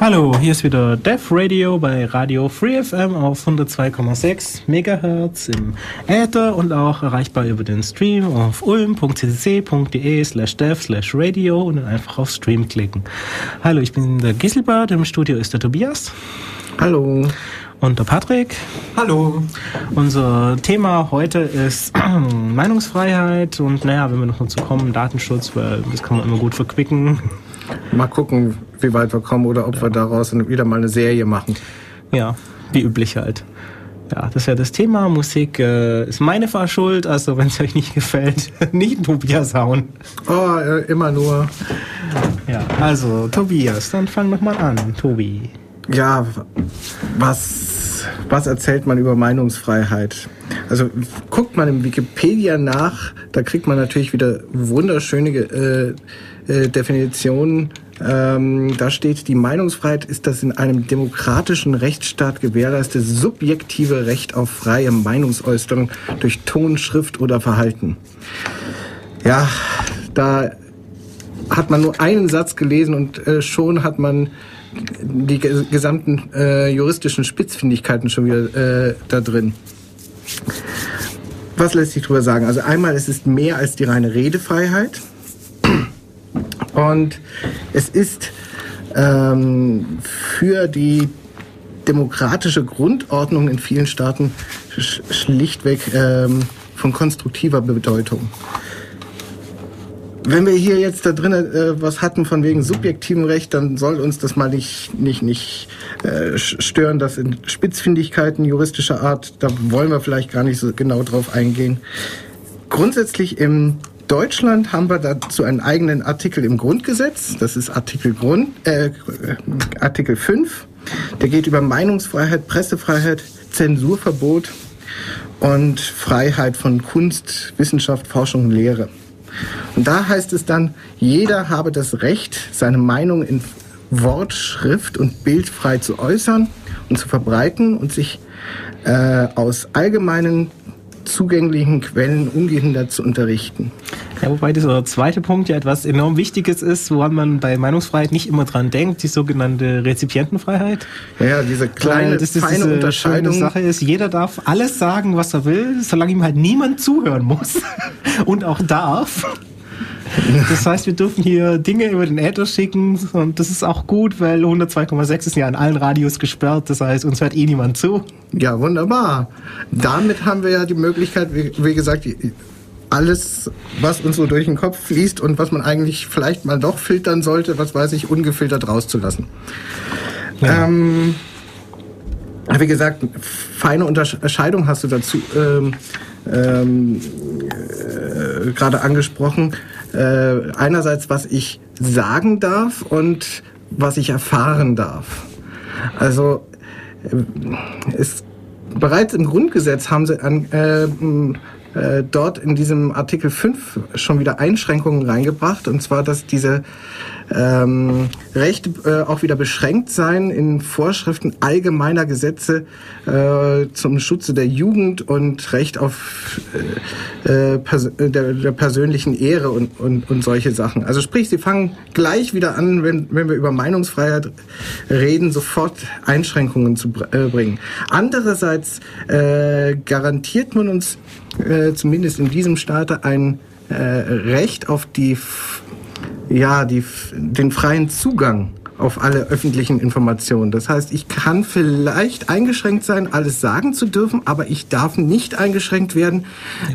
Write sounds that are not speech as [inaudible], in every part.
Hallo, hier ist wieder Dev Radio bei Radio Free FM auf 102,6 MHz im Äther und auch erreichbar über den Stream auf ulm.ccc.de slash dev slash radio und dann einfach auf Stream klicken. Hallo, ich bin der Giselbert, im Studio ist der Tobias. Hallo. Und der Patrick. Hallo. Unser Thema heute ist [clears throat] Meinungsfreiheit und naja, wenn wir noch dazu kommen, Datenschutz, weil das kann man immer gut verquicken. Mal gucken, wie weit wir kommen oder ob ja. wir daraus wieder mal eine Serie machen. Ja, wie üblich halt. Ja, das ist ja das Thema. Musik äh, ist meine Fahrschuld, also wenn es euch nicht gefällt, [laughs] nicht Tobias hauen. Oh, äh, immer nur. Ja, also Tobias, dann fang doch mal an, Tobi. Ja, was, was erzählt man über Meinungsfreiheit? Also guckt man im Wikipedia nach, da kriegt man natürlich wieder wunderschöne äh, äh, Definitionen. Ähm, da steht, die Meinungsfreiheit ist das in einem demokratischen Rechtsstaat gewährleistete subjektive Recht auf freie Meinungsäußerung durch Ton, Schrift oder Verhalten. Ja, da hat man nur einen Satz gelesen und äh, schon hat man die gesamten äh, juristischen Spitzfindigkeiten schon wieder äh, da drin. Was lässt sich darüber sagen? Also einmal, es ist mehr als die reine Redefreiheit. Und es ist ähm, für die demokratische Grundordnung in vielen Staaten sch schlichtweg ähm, von konstruktiver Bedeutung. Wenn wir hier jetzt da drinnen äh, was hatten von wegen subjektivem Recht, dann soll uns das mal nicht, nicht, nicht äh, stören, das in Spitzfindigkeiten juristischer Art, da wollen wir vielleicht gar nicht so genau drauf eingehen. Grundsätzlich im Deutschland haben wir dazu einen eigenen Artikel im Grundgesetz. Das ist Artikel, Grund, äh, Artikel 5. Der geht über Meinungsfreiheit, Pressefreiheit, Zensurverbot und Freiheit von Kunst, Wissenschaft, Forschung und Lehre. Und da heißt es dann, jeder habe das Recht, seine Meinung in Wort, Schrift und Bild frei zu äußern und zu verbreiten und sich äh, aus allgemeinen zugänglichen Quellen ungehindert zu unterrichten. Ja, wobei dieser zweite Punkt ja etwas enorm Wichtiges ist, woran man bei Meinungsfreiheit nicht immer dran denkt, die sogenannte Rezipientenfreiheit. Ja, diese kleine, das feine diese Unterscheidung. Sache ist, jeder darf alles sagen, was er will, solange ihm halt niemand zuhören muss [laughs] und auch darf. Das heißt, wir dürfen hier Dinge über den Äther schicken und das ist auch gut, weil 102,6 ist ja an allen Radios gesperrt. Das heißt, uns hört eh niemand zu. Ja, wunderbar. Damit haben wir ja die Möglichkeit, wie, wie gesagt, alles, was uns so durch den Kopf fließt und was man eigentlich vielleicht mal doch filtern sollte, was weiß ich, ungefiltert rauszulassen. Ja. Ähm, wie gesagt, feine Unterscheidung hast du dazu ähm, ähm, äh, gerade angesprochen äh, einerseits, was ich sagen darf und was ich erfahren darf. Also äh, ist bereits im Grundgesetz haben sie an, äh, äh, dort in diesem Artikel 5 schon wieder Einschränkungen reingebracht. Und zwar, dass diese ähm, Rechte äh, auch wieder beschränkt sein in Vorschriften allgemeiner Gesetze äh, zum Schutze der Jugend und Recht auf äh, äh pers der, der, persönlichen Ehre und, und, und solche Sachen. Also sprich, sie fangen gleich wieder an, wenn, wenn wir über Meinungsfreiheit reden, sofort Einschränkungen zu äh, bringen. Andererseits äh, garantiert man uns äh, zumindest in diesem Staate ein äh, Recht auf die, ja, die, den freien Zugang auf alle öffentlichen Informationen. Das heißt, ich kann vielleicht eingeschränkt sein, alles sagen zu dürfen, aber ich darf nicht eingeschränkt werden,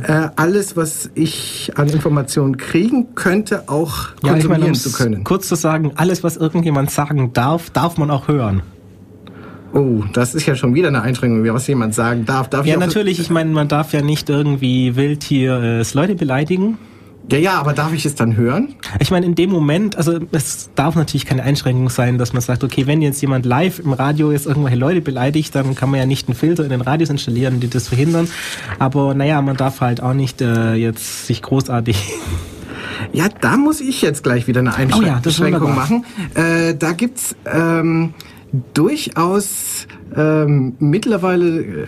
äh, alles, was ich an Informationen kriegen könnte, auch konsumieren ja, ich meine, zu können. Kurz zu sagen, alles, was irgendjemand sagen darf, darf man auch hören. Oh, das ist ja schon wieder eine Einschränkung, was jemand sagen darf. darf ja, ich natürlich. Ich meine, man darf ja nicht irgendwie wild hier äh, Leute beleidigen. Ja, ja, aber darf ich es dann hören? Ich meine, in dem Moment, also es darf natürlich keine Einschränkung sein, dass man sagt, okay, wenn jetzt jemand live im Radio jetzt irgendwelche Leute beleidigt, dann kann man ja nicht einen Filter in den Radios installieren, die das verhindern. Aber naja, man darf halt auch nicht äh, jetzt sich großartig [laughs] ja, da muss ich jetzt gleich wieder eine Einschränkung oh ja, machen. Äh, da gibt's ähm, durchaus ähm, mittlerweile, äh,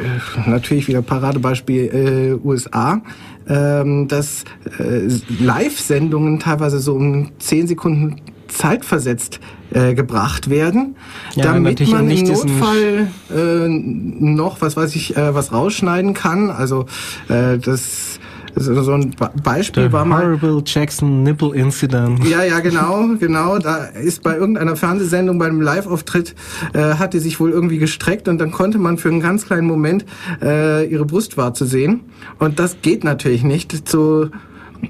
natürlich wieder Paradebeispiel äh, USA, ähm, dass äh, Live-Sendungen teilweise so um 10 Sekunden zeitversetzt äh, gebracht werden, Ja, damit natürlich man im Notfall äh, noch, was weiß ich, äh, was rausschneiden kann. Also äh, das so so ein Beispiel The war mal. Horrible Jackson Nipple Incident. Ja, ja, genau, genau. Da ist bei irgendeiner Fernsehsendung, bei einem Live-Auftritt, äh, hat die sich wohl irgendwie gestreckt und dann konnte man für einen ganz kleinen Moment äh, ihre Brustwarze sehen. Und das geht natürlich nicht zu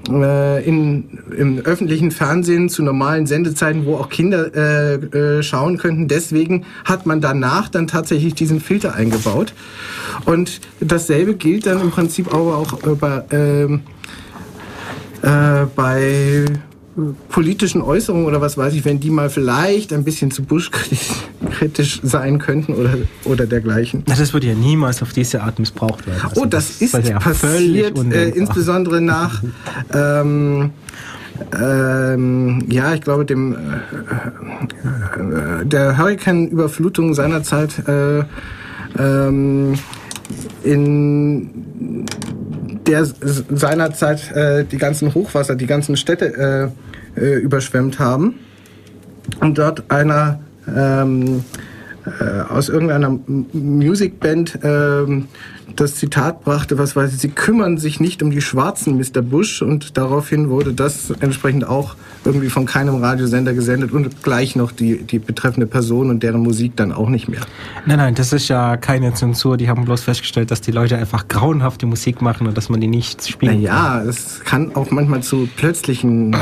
äh, in, im öffentlichen Fernsehen zu normalen Sendezeiten, wo auch Kinder äh, äh, schauen könnten. Deswegen hat man danach dann tatsächlich diesen Filter eingebaut. Und dasselbe gilt dann im Prinzip aber auch äh, bei, ähm, äh, bei politischen Äußerungen oder was weiß ich, wenn die mal vielleicht ein bisschen zu Bush-kritisch sein könnten oder, oder dergleichen. Na, Das würde ja niemals auf diese Art missbraucht werden. Also Oh, das ist ja passiert, äh, insbesondere nach, ähm, ähm, ja, ich glaube, dem, äh, äh, der Hurrikanüberflutung seinerzeit äh, ähm, in der seinerzeit äh, die ganzen Hochwasser, die ganzen Städte äh, äh, überschwemmt haben und dort einer ähm, äh, aus irgendeiner Musicband ähm, das Zitat brachte, was weiß ich, sie kümmern sich nicht um die Schwarzen, Mr. Bush, und daraufhin wurde das entsprechend auch irgendwie von keinem Radiosender gesendet und gleich noch die, die betreffende Person und deren Musik dann auch nicht mehr. Nein, nein, das ist ja keine Zensur. Die haben bloß festgestellt, dass die Leute einfach grauenhafte Musik machen und dass man die nicht spielen kann. Naja, es kann auch manchmal zu plötzlichen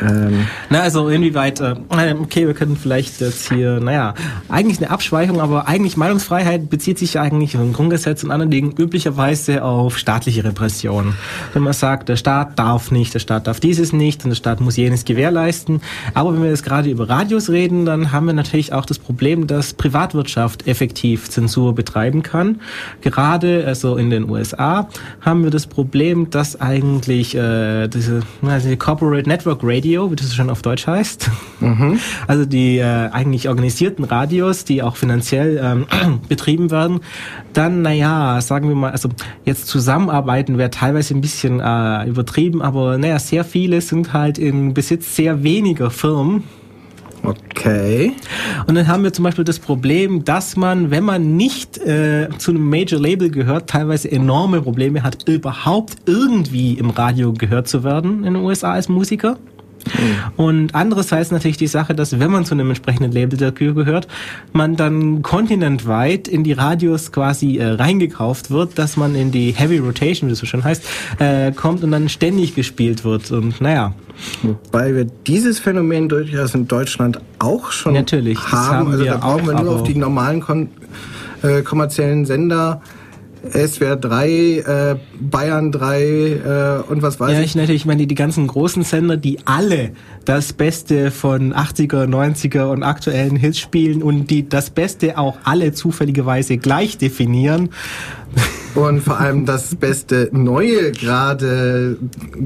ähm, Na, also inwieweit, äh, okay, wir können vielleicht jetzt hier, naja, eigentlich eine Abschweichung, aber eigentlich Meinungsfreiheit bezieht sich eigentlich im Grundgesetz und anderen Dingen üblicherweise auf staatliche Repression. Wenn man sagt, der Staat darf nicht, der Staat darf dieses nicht und der Staat muss jenes gewährleisten. Aber wenn wir jetzt gerade über Radios reden, dann haben wir natürlich auch das Problem, dass Privatwirtschaft effektiv Zensur betreiben kann. Gerade also in den USA haben wir das Problem, dass eigentlich äh, diese, na, diese Corporate Network Radio, wie das schon auf Deutsch heißt, [laughs] also die äh, eigentlich organisierten Radios, die auch finanziell ähm, [clears throat] betrieben werden, dann, naja, sagen wir mal, also jetzt zusammenarbeiten wäre teilweise ein bisschen äh, übertrieben, aber naja, sehr viele sind halt in Besitz sehr weniger Firmen, okay. und dann haben wir zum Beispiel das Problem, dass man, wenn man nicht äh, zu einem Major Label gehört, teilweise enorme Probleme hat, überhaupt irgendwie im Radio gehört zu werden in den USA als Musiker. Und andererseits natürlich die Sache, dass wenn man zu einem entsprechenden Label dafür gehört, man dann kontinentweit in die Radios quasi äh, reingekauft wird, dass man in die Heavy Rotation, wie das so schön heißt, äh, kommt und dann ständig gespielt wird. Und naja, Wobei wir dieses Phänomen durchaus in Deutschland auch schon Natürlich, haben. haben also da brauchen auch, wir nur auf die normalen kon äh, kommerziellen Sender, SWR 3, äh, Bayern 3 äh, und was weiß Ja, ich. ich natürlich meine die ganzen großen Sender, die alle das Beste von 80er, 90er und aktuellen Hits spielen und die das Beste auch alle zufälligerweise gleich definieren. Und vor allem das beste Neue gerade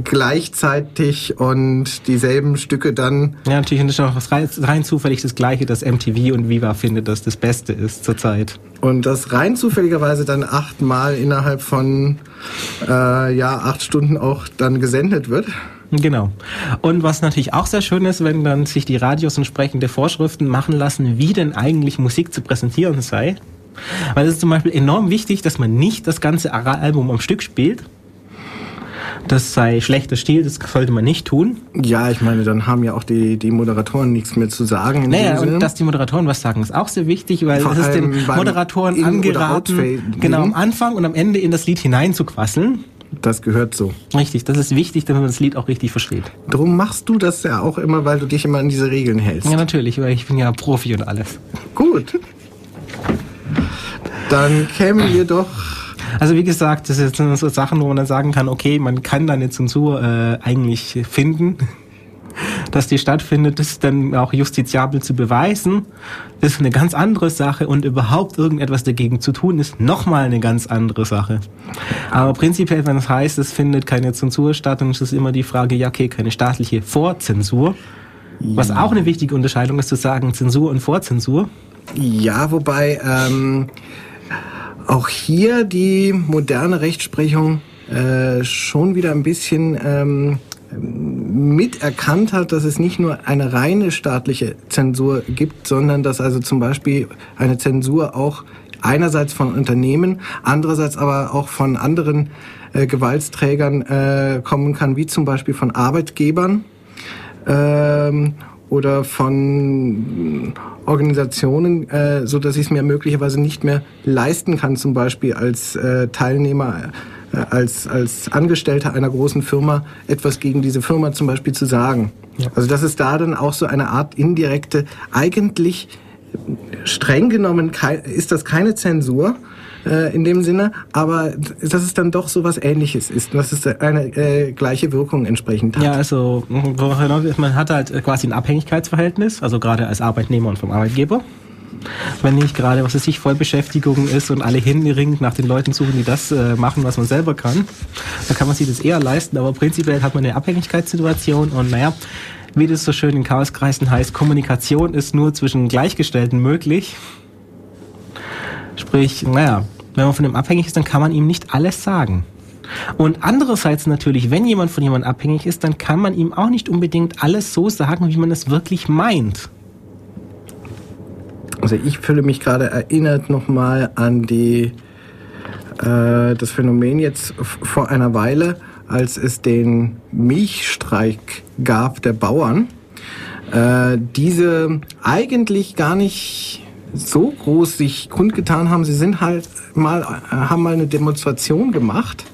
gleichzeitig und dieselben Stücke dann. Ja, natürlich ist auch was rein, rein zufällig das Gleiche, dass MTV und Viva findet, dass das Beste ist zurzeit. Und das rein zufälligerweise dann achtmal innerhalb von äh, ja, acht Stunden auch dann gesendet wird. Genau. Und was natürlich auch sehr schön ist, wenn dann sich die Radios entsprechende Vorschriften machen lassen, wie denn eigentlich Musik zu präsentieren sei. Weil es ist zum Beispiel enorm wichtig, dass man nicht das ganze Album am Stück spielt. Das sei schlechter Stil, das sollte man nicht tun. Ja, ich meine, dann haben ja auch die, die Moderatoren nichts mehr zu sagen. In Naja, dem Sinne. und dass die Moderatoren was sagen, ist auch sehr wichtig, weil Vor es ist den Moderatoren angeraten, genau am Anfang und am Ende in das Lied hineinzuquasseln. das gehört so. Richtig, das ist wichtig, damit man das Lied auch richtig versteht. Drum machst du das ja auch immer, weil du dich immer an diese Regeln hältst. Ja, natürlich, weil ich bin ja Profi und alles. Gut. Dann kämen wir doch. Also wie gesagt, das sind so Sachen, wo man dann sagen kann, okay, man kann da eine Zensur äh, eigentlich finden, dass die stattfindet, das ist dann auch justiziabel zu beweisen. Das ist eine ganz andere Sache und überhaupt irgendetwas dagegen zu tun, ist nochmal eine ganz andere Sache. Aber prinzipiell, wenn es heißt, es findet keine Zensur statt, dann ist es immer die Frage, ja okay, keine staatliche Vorzensur. Was auch eine wichtige Unterscheidung ist, zu sagen Zensur und Vorzensur. Ja, wobei ähm, auch hier die moderne Rechtsprechung äh, schon wieder ein bisschen ähm, miterkannt hat, dass es nicht nur eine reine staatliche Zensur gibt, sondern dass also zum Beispiel eine Zensur auch einerseits von Unternehmen, andererseits aber auch von anderen äh, Gewaltsträgern äh, kommen kann, wie zum Beispiel von Arbeitgebern. Ähm, oder von Organisationen, äh, so dass ich es mir möglicherweise nicht mehr leisten kann, zum Beispiel als äh, Teilnehmer äh, als, als Angestellter einer großen Firma etwas gegen diese Firma zum Beispiel zu sagen. Ja. Also das ist da dann auch so eine Art indirekte, eigentlich streng genommen ist das keine Zensur, äh, in dem Sinne, aber dass es dann doch so was Ähnliches ist, dass es eine äh, gleiche Wirkung entsprechend hat. Ja, also man hat halt quasi ein Abhängigkeitsverhältnis, also gerade als Arbeitnehmer und vom Arbeitgeber. Wenn nicht gerade, was es sich Vollbeschäftigung ist und alle händeringend nach den Leuten suchen, die das äh, machen, was man selber kann, dann kann man sich das eher leisten, aber prinzipiell hat man eine Abhängigkeitssituation und naja, wie das so schön in Chaoskreisen heißt, Kommunikation ist nur zwischen Gleichgestellten möglich. Sprich, naja, wenn man von ihm abhängig ist, dann kann man ihm nicht alles sagen. Und andererseits natürlich, wenn jemand von jemandem abhängig ist, dann kann man ihm auch nicht unbedingt alles so sagen, wie man es wirklich meint. Also ich fühle mich gerade erinnert nochmal an die, äh, das Phänomen jetzt vor einer Weile, als es den Milchstreik gab der Bauern. Äh, diese eigentlich gar nicht so groß sich kundgetan haben. Sie sind halt mal, äh, haben mal eine Demonstration gemacht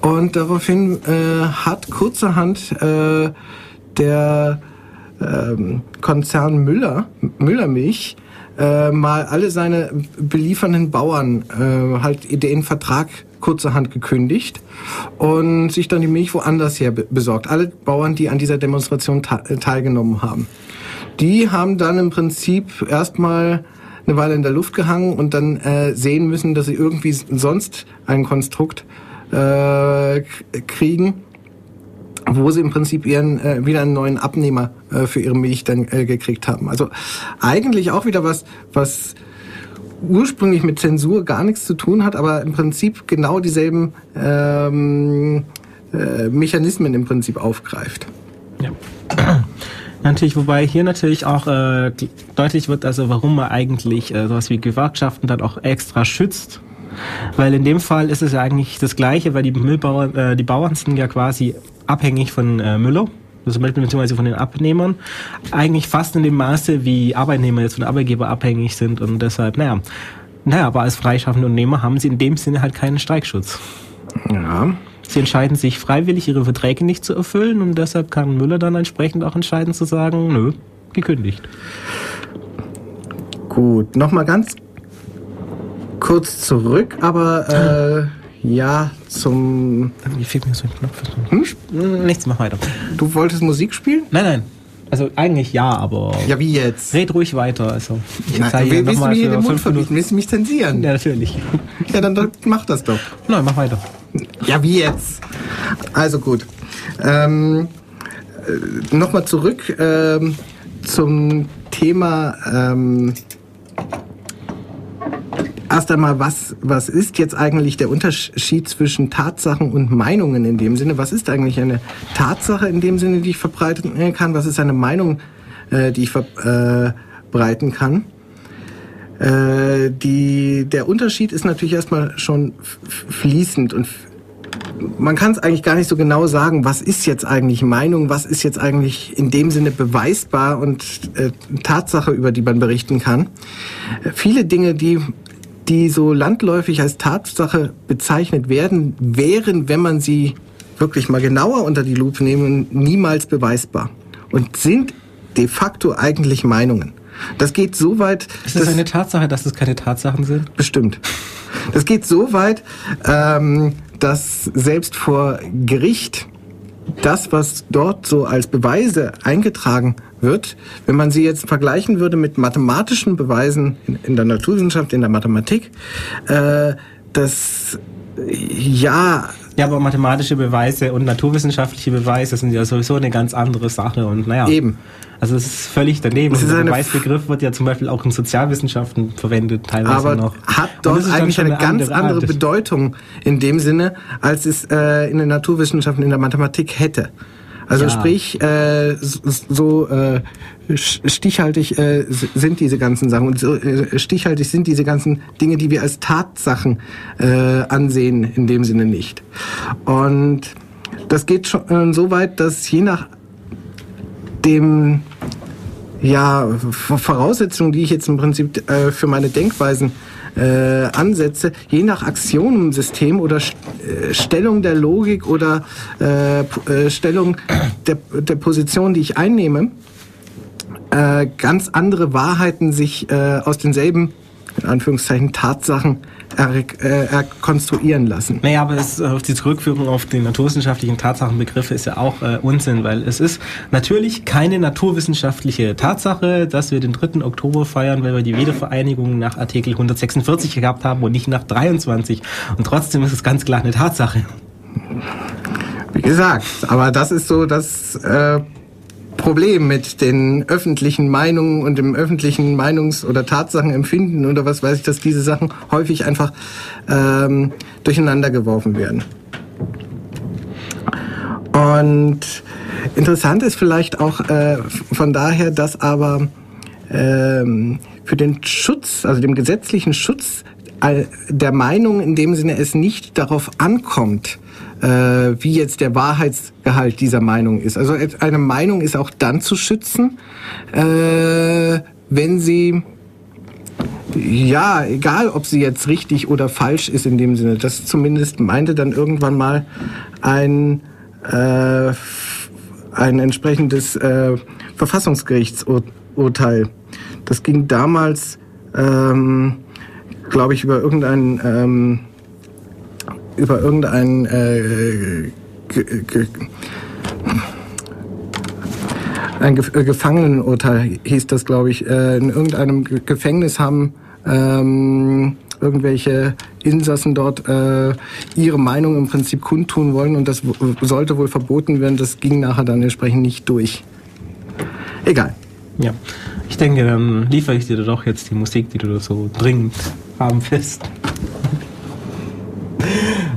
und daraufhin äh, hat kurzerhand äh, der äh, Konzern Müller, Müllermilch, äh, mal alle seine beliefernden Bauern äh, halt den Vertrag kurzerhand gekündigt und sich dann die Milch woanders her besorgt. Alle Bauern, die an dieser Demonstration teilgenommen haben. Die haben dann im Prinzip erstmal eine Weile in der Luft gehangen und dann äh, sehen müssen, dass sie irgendwie sonst ein Konstrukt äh, kriegen, wo sie im Prinzip ihren äh, wieder einen neuen Abnehmer äh, für ihre Milch dann äh, gekriegt haben. Also eigentlich auch wieder was, was ursprünglich mit Zensur gar nichts zu tun hat, aber im Prinzip genau dieselben ähm, äh, Mechanismen im Prinzip aufgreift. Ja. Natürlich, wobei hier natürlich auch äh, deutlich wird, also warum man eigentlich äh, sowas wie Gewerkschaften dann auch extra schützt. Weil in dem Fall ist es ja eigentlich das Gleiche, weil die Müllbauern, äh, die Bauern sind ja quasi abhängig von äh, Müller, also beziehungsweise von den Abnehmern, eigentlich fast in dem Maße, wie Arbeitnehmer jetzt von Arbeitgeber abhängig sind und deshalb, naja, naja, aber als freischaffende Unternehmer haben sie in dem Sinne halt keinen Streikschutz. Ja. Sie entscheiden sich freiwillig, ihre Verträge nicht zu erfüllen und deshalb kann Müller dann entsprechend auch entscheiden zu sagen, nö, gekündigt. Gut, nochmal ganz kurz zurück, aber äh, ja, zum... Wie fehlt mir so ein Knopf? Hm? Nichts, mach weiter. Du wolltest Musik spielen? Nein, nein. Also eigentlich ja, aber. Ja, wie jetzt? Red ruhig weiter. Also ich Nein, zeige willst du mir den Mund verbieten? Willst du mich zensieren? Ja, natürlich. Ja, dann, dann mach das doch. Nein, mach weiter. Ja, wie jetzt? Also gut. Ähm, äh, Nochmal zurück ähm, zum Thema. Ähm, erst einmal, was, was ist jetzt eigentlich der Unterschied zwischen Tatsachen und Meinungen in dem Sinne? Was ist eigentlich eine Tatsache in dem Sinne, die ich verbreiten kann? Was ist eine Meinung, äh, die ich verbreiten kann? Äh, die, der Unterschied ist natürlich erstmal schon fließend und man kann es eigentlich gar nicht so genau sagen, was ist jetzt eigentlich Meinung, was ist jetzt eigentlich in dem Sinne beweisbar und äh, Tatsache, über die man berichten kann. Äh, viele Dinge, die die so landläufig als Tatsache bezeichnet werden, wären, wenn man sie wirklich mal genauer unter die Lupe nehmen, niemals beweisbar und sind de facto eigentlich Meinungen. Das geht so weit. Ist das eine Tatsache, dass es keine Tatsachen sind? Bestimmt. Das geht so weit, ähm, dass selbst vor Gericht das, was dort so als Beweise eingetragen wird, wenn man sie jetzt vergleichen würde mit mathematischen Beweisen in, der Naturwissenschaft, in der Mathematik, äh, das ja ja, aber mathematische Beweise und naturwissenschaftliche Beweise sind ja sowieso eine ganz andere Sache und naja. Eben. Also es ist völlig daneben. Ist der Beweisbegriff wird ja zum Beispiel auch in Sozialwissenschaften verwendet, teilweise aber noch. hat dort eigentlich eine, eine, ganz andere, andere Bedeutung in dem Sinne, als es äh, in den Naturwissenschaften, in der Mathematik hätte. Also Ja. sprich, äh, so äh, stichhaltig äh, sind diese ganzen Sachen und so äh, stichhaltig sind diese ganzen Dinge, die wir als Tatsachen äh, ansehen, in dem Sinne nicht. Und das geht schon so weit, dass je nach dem ja, Voraussetzungen, die ich jetzt im Prinzip äh, für meine Denkweisen äh, ansetze, je nach Axionensystem oder St äh, Stellung der Logik oder äh, äh, Stellung der, der Position, die ich einnehme, ganz andere Wahrheiten sich aus denselben, in Anführungszeichen, Tatsachen er, äh, erkonstruieren lassen. Naja, aber es, äh, auf die Zurückführung auf die naturwissenschaftlichen Tatsachenbegriffe ist ja auch äh, Unsinn, weil es ist natürlich keine naturwissenschaftliche Tatsache, dass wir den 3. Oktober feiern, weil wir die Wiedervereinigung nach Artikel 146 gehabt haben und nicht nach 23. Und trotzdem ist es ganz klar eine Tatsache. Wie gesagt, aber das ist so das äh, Problem mit den öffentlichen Meinungen und dem öffentlichen Meinungs- oder Tatsachenempfinden oder was weiß ich, dass diese Sachen häufig einfach ähm, durcheinander geworfen werden. Und interessant ist vielleicht auch äh, von daher, dass aber ähm, für den Schutz, also dem gesetzlichen Schutz der Meinung in dem Sinne es nicht darauf ankommt, wie jetzt der Wahrheitsgehalt dieser Meinung ist. Also eine Meinung ist auch dann zu schützen, äh, wenn sie ja, egal ob sie jetzt richtig oder falsch ist in dem Sinne. Das zumindest meinte dann irgendwann mal ein, äh, ein entsprechendes äh, Verfassungsgerichtsurteil. Das ging damals, ähm, glaube ich, über irgendein ähm, über irgendein äh, ein äh, Gefangenenurteil hieß das, glaube ich. Äh, in irgendeinem Ge Gefängnis haben ähm, irgendwelche Insassen dort äh, ihre Meinung im Prinzip kundtun wollen und das sollte wohl verboten werden. Das ging nachher dann entsprechend nicht durch. Egal. Ja, ich denke, dann liefere ich dir doch jetzt die Musik, die du so dringend haben willst.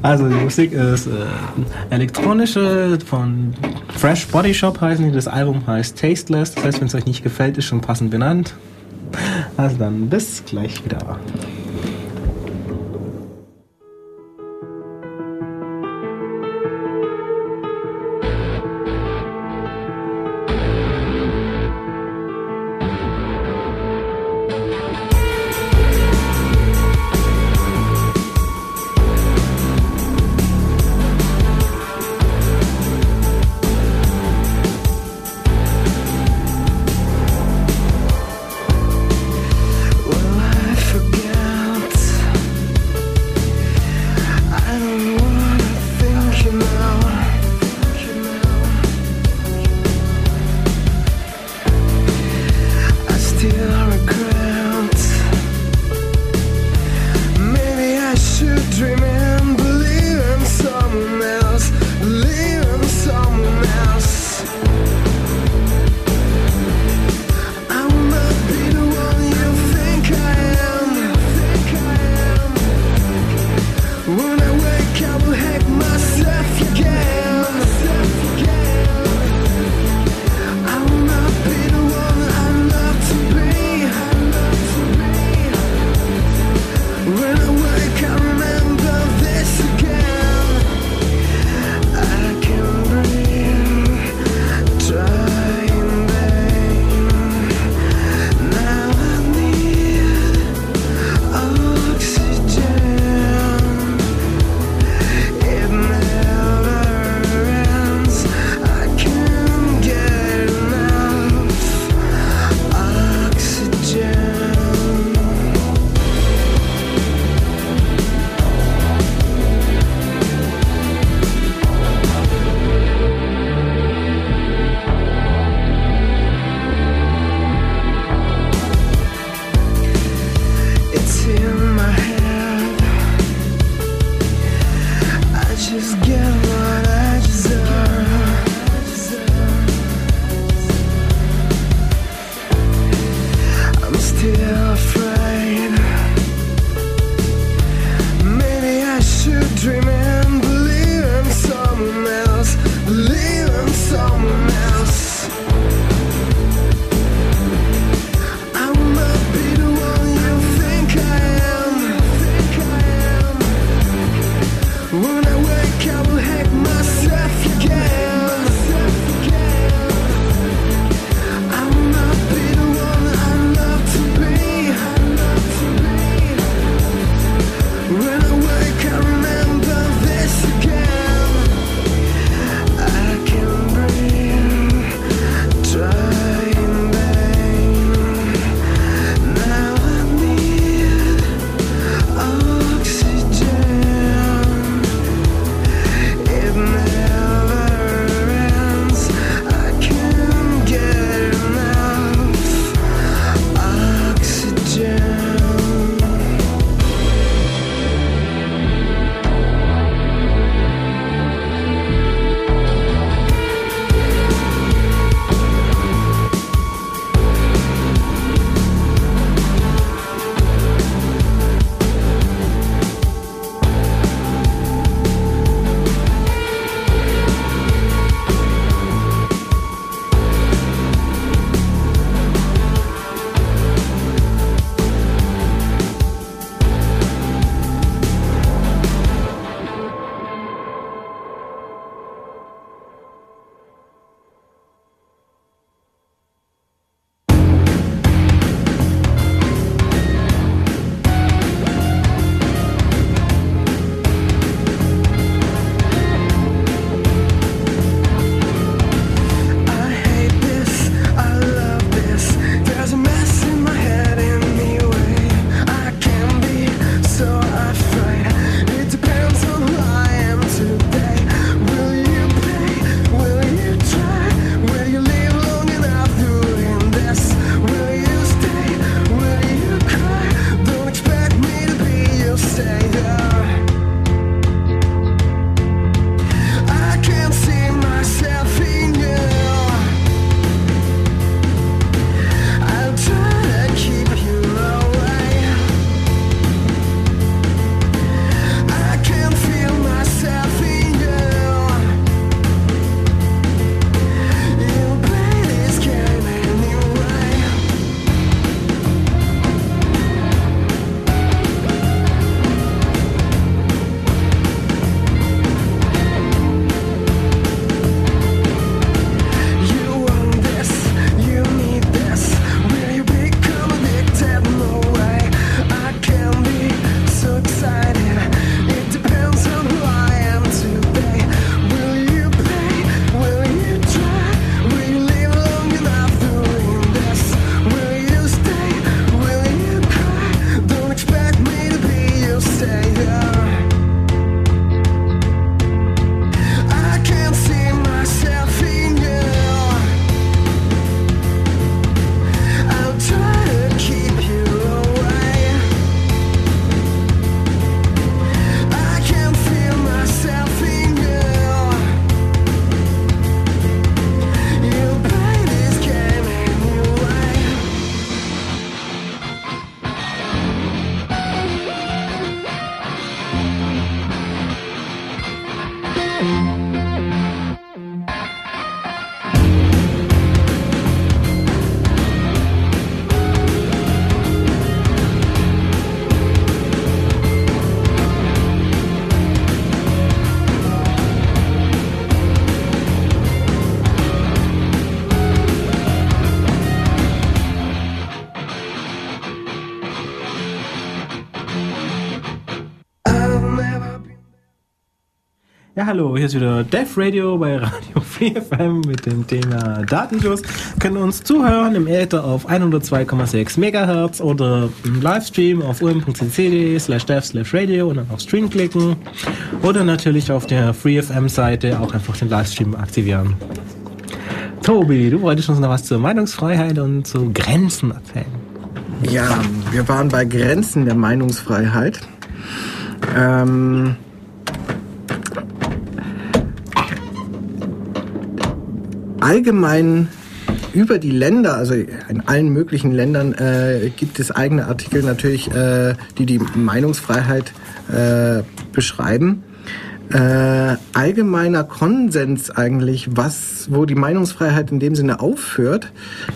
Also die Musik ist äh, elektronische von Fresh Body Shop heißen die. Das Album heißt Tasteless. Das heißt, wenn es euch nicht gefällt, ist schon passend benannt. Also dann bis gleich wieder. Ja, hallo, hier ist wieder Dev Radio bei Radio [laughs] Free FM mit dem Thema Datenschutz. Können uns zuhören im Äther auf 102,6 Megahertz oder im Livestream auf um.cc slash dev slash radio und dann auf Stream klicken. Oder natürlich auf der Free FM Seite auch einfach den Livestream aktivieren. Tobi, du wolltest uns noch was zur Meinungsfreiheit und zu Grenzen erzählen. Ja, wir waren bei Grenzen der Meinungsfreiheit. Ähm, allgemein über die Länder, also in allen möglichen Ländern äh, gibt es eigene Artikel natürlich, äh, die die Meinungsfreiheit äh, beschreiben. Äh, allgemeiner Konsens eigentlich, was, wo die Meinungsfreiheit in dem Sinne aufhört,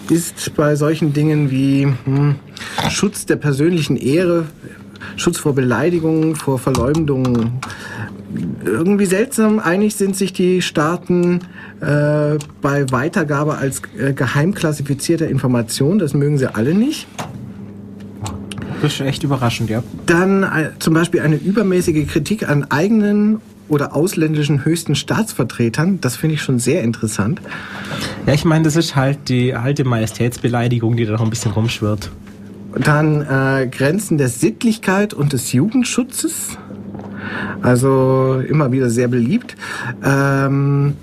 ist bei solchen Dingen wie hm, Schutz der persönlichen Ehre, Schutz vor Beleidigungen, vor Verleumdungen. Irgendwie seltsam einig sind sich die Staaten äh, bei Weitergabe als äh, geheim klassifizierter Information. Das mögen sie alle nicht. Das ist echt überraschend, ja. Dann äh, zum Beispiel eine übermäßige Kritik an eigenen oder ausländischen höchsten Staatsvertretern. Das finde ich schon sehr interessant. Ja, ich meine, das ist halt die alte Majestätsbeleidigung, die da noch ein bisschen rumschwirrt. Dann äh, Grenzen der Sittlichkeit und des Jugendschutzes. Also immer wieder sehr beliebt. Ähm,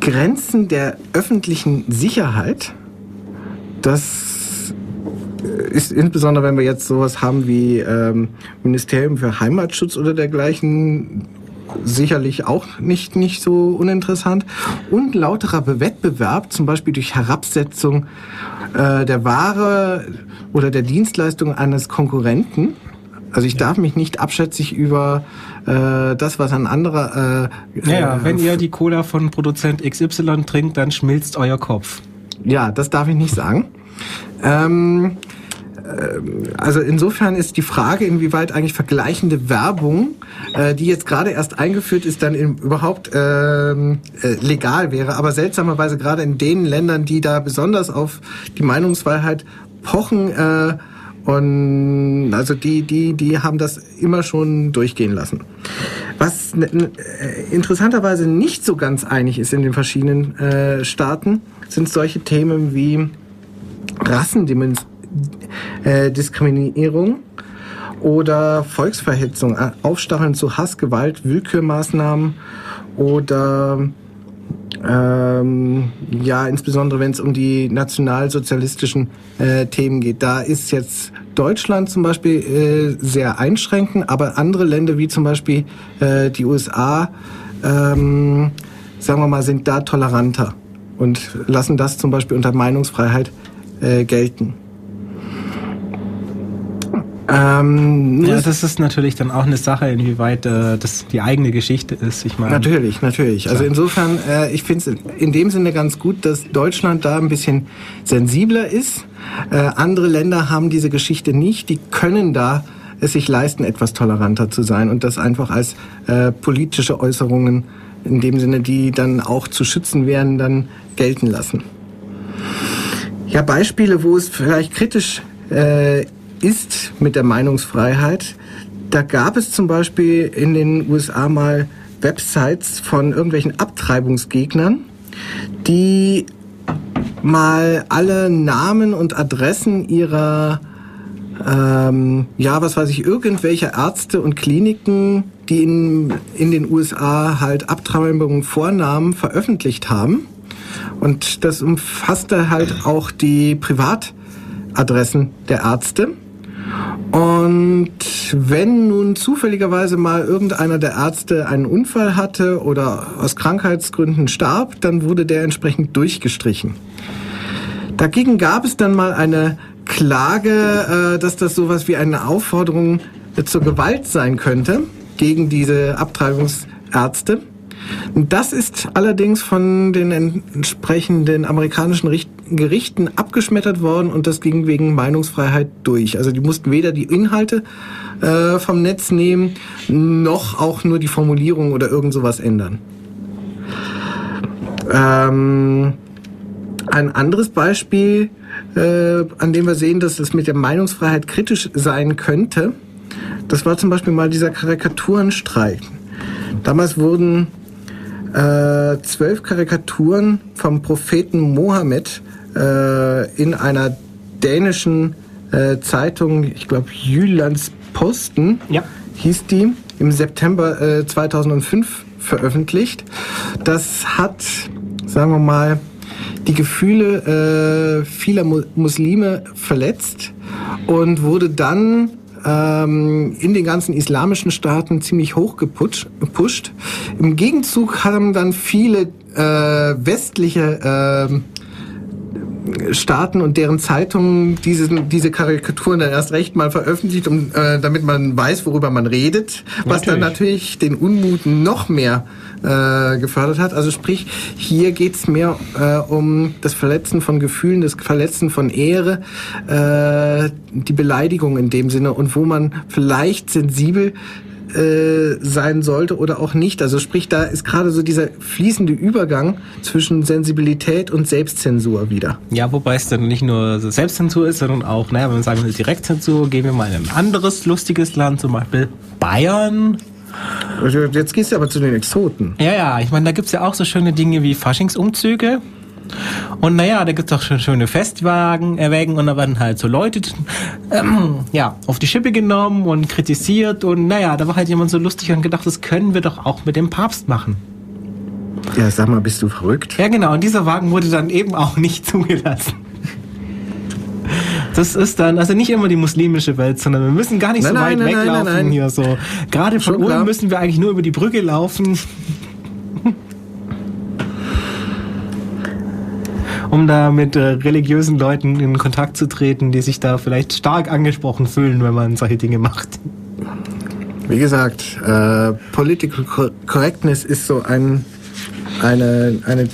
Grenzen der öffentlichen Sicherheit. Das ist insbesondere, wenn wir jetzt sowas haben wie ähm, Ministerium für Heimatschutz oder dergleichen, sicherlich auch nicht, nicht so uninteressant. Und lauterer Wettbewerb, zum Beispiel durch Herabsetzung äh, der Ware oder der Dienstleistung eines Konkurrenten. Also ich darf mich nicht abschätzig über äh, das, was ein anderer... Äh, naja, äh, wenn ihr die Cola von Produzent XY trinkt, dann schmilzt euer Kopf. Ja, das darf ich nicht sagen. Ähm, also insofern ist die Frage, inwieweit eigentlich vergleichende Werbung, äh, die jetzt gerade erst eingeführt ist, dann in, überhaupt ähm, äh, legal wäre. Aber seltsamerweise gerade in den Ländern, die da besonders auf die Meinungsfreiheit pochen, äh, und also die, die, die haben das immer schon durchgehen lassen. Was äh, interessanterweise nicht so ganz einig ist in den verschiedenen äh, Staaten, sind solche Themen wie Rassendiskriminierung äh, oder Volksverhetzung, äh, Aufstacheln zu Hass, Gewalt, Willkürmaßnahmen oder ähm, ja, insbesondere wenn es um die nationalsozialistischen äh, Themen geht. Da ist jetzt Deutschland zum Beispiel äh, sehr einschränkend, aber andere Länder wie zum Beispiel äh, die USA, ähm, sagen wir mal, sind da toleranter und lassen das zum Beispiel unter Meinungsfreiheit äh, gelten. Ähm, ja, das ist natürlich dann auch eine Sache, inwieweit äh, das die eigene Geschichte ist. Ich meine, natürlich, natürlich. Also insofern, äh, ich finde es in dem Sinne ganz gut, dass Deutschland da ein bisschen sensibler ist. Äh, andere Länder haben diese Geschichte nicht. Die können da es sich leisten, etwas toleranter zu sein und das einfach als äh, politische Äußerungen in dem Sinne, die dann auch zu schützen wären, dann gelten lassen. Ja, Beispiele, wo es vielleicht kritisch äh, ist mit der Meinungsfreiheit. Da gab es zum Beispiel in den USA mal Websites von irgendwelchen Abtreibungsgegnern, die mal alle Namen und Adressen ihrer, ähm, ja, was weiß ich, irgendwelche Ärzte und Kliniken, die in, in den USA halt Abtreibungen vornahmen, veröffentlicht haben. Und das umfasste halt auch die Privatadressen der Ärzte. Und wenn nun zufälligerweise mal irgendeiner der Ärzte einen Unfall hatte oder aus Krankheitsgründen starb, dann wurde der entsprechend durchgestrichen. Dagegen gab es dann mal eine Klage, äh, dass das sowas wie eine Aufforderung zur Gewalt sein könnte gegen diese Abtreibungsärzte. Das ist allerdings von den entsprechenden amerikanischen Gerichten abgeschmettert worden und das ging wegen Meinungsfreiheit durch. Also die mussten weder die Inhalte äh, vom Netz nehmen, noch auch nur die Formulierung oder irgend sowas ändern. Ähm, ein anderes Beispiel, äh, an dem wir sehen, dass es mit der Meinungsfreiheit kritisch sein könnte, das war zum Beispiel mal dieser Karikaturenstreik. Damals wurden äh, zwölf Karikaturen vom Propheten Mohammed in einer dänischen äh, Zeitung, ich glaube Jyllands Posten, Ja. hieß die, im September äh, 2005 veröffentlicht. Das hat, sagen wir mal, die Gefühle äh, vieler Mu Muslime verletzt und wurde dann ähm, in den ganzen islamischen Staaten ziemlich hoch gepusht. Im Gegenzug haben dann viele äh, westliche ähm, Staaten und deren Zeitungen diese, diese Karikaturen dann erst recht mal veröffentlicht, um, äh, damit man weiß, worüber man redet, was dann natürlich den Unmut noch mehr äh, gefördert hat. Also sprich, hier geht's mehr äh, um das Verletzen von Gefühlen, das Verletzen von Ehre, äh, die Beleidigung in dem Sinne und wo man vielleicht sensibel äh, sein sollte oder auch nicht. Also sprich, da ist gerade so dieser fließende Übergang zwischen Sensibilität und Selbstzensur wieder. Ja, wobei es dann nicht nur Selbstzensur ist, sondern auch, naja, wenn wir sagen, eine Direktzensur, gehen wir mal in ein anderes lustiges Land, zum Beispiel Bayern. Also Jetzt gehst du aber zu den Exoten. Ja, ja, ich meine, da gibt's ja auch so schöne Dinge wie Faschingsumzüge. Und naja, da gibt's auch schon schöne Festwagen, äh, Wägen und da werden halt so Leute ähm, ja, auf die Schippe genommen und kritisiert und naja, da war halt jemand so lustig und gedacht, das können wir doch auch mit dem Papst machen. Ja, sag mal, bist du verrückt? Ja, genau, und dieser Wagen wurde dann eben auch nicht [laughs] zugelassen. Das ist dann, also nicht immer die muslimische Welt, sondern wir müssen gar nicht Nein, so weit nein, weglaufen nein, hier so. Gerade von Schon klar. Ulm müssen wir eigentlich nur über die Brücke laufen. Um da mit äh, religiösen Leuten in Kontakt zu treten, die sich da vielleicht stark angesprochen fühlen, wenn man solche Dinge macht. Wie gesagt, äh, Political Cor- Correctness ist so ein, eine, eine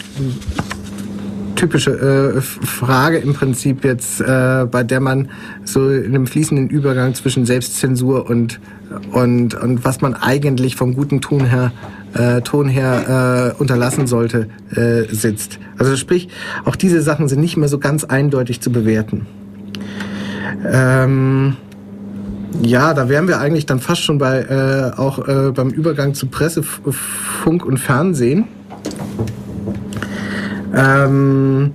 typische äh, Frage im Prinzip jetzt, äh, bei der man so in einem fließenden Übergang zwischen Selbstzensur und, und, und was man eigentlich vom guten Ton her, äh, Ton her äh, unterlassen sollte, äh, sitzt. Also sprich, auch diese Sachen sind nicht mehr so ganz eindeutig zu bewerten. Ähm, ja, da wären wir eigentlich dann fast schon bei äh, auch äh, beim Übergang zu Presse, Funk und Fernsehen. Ähm,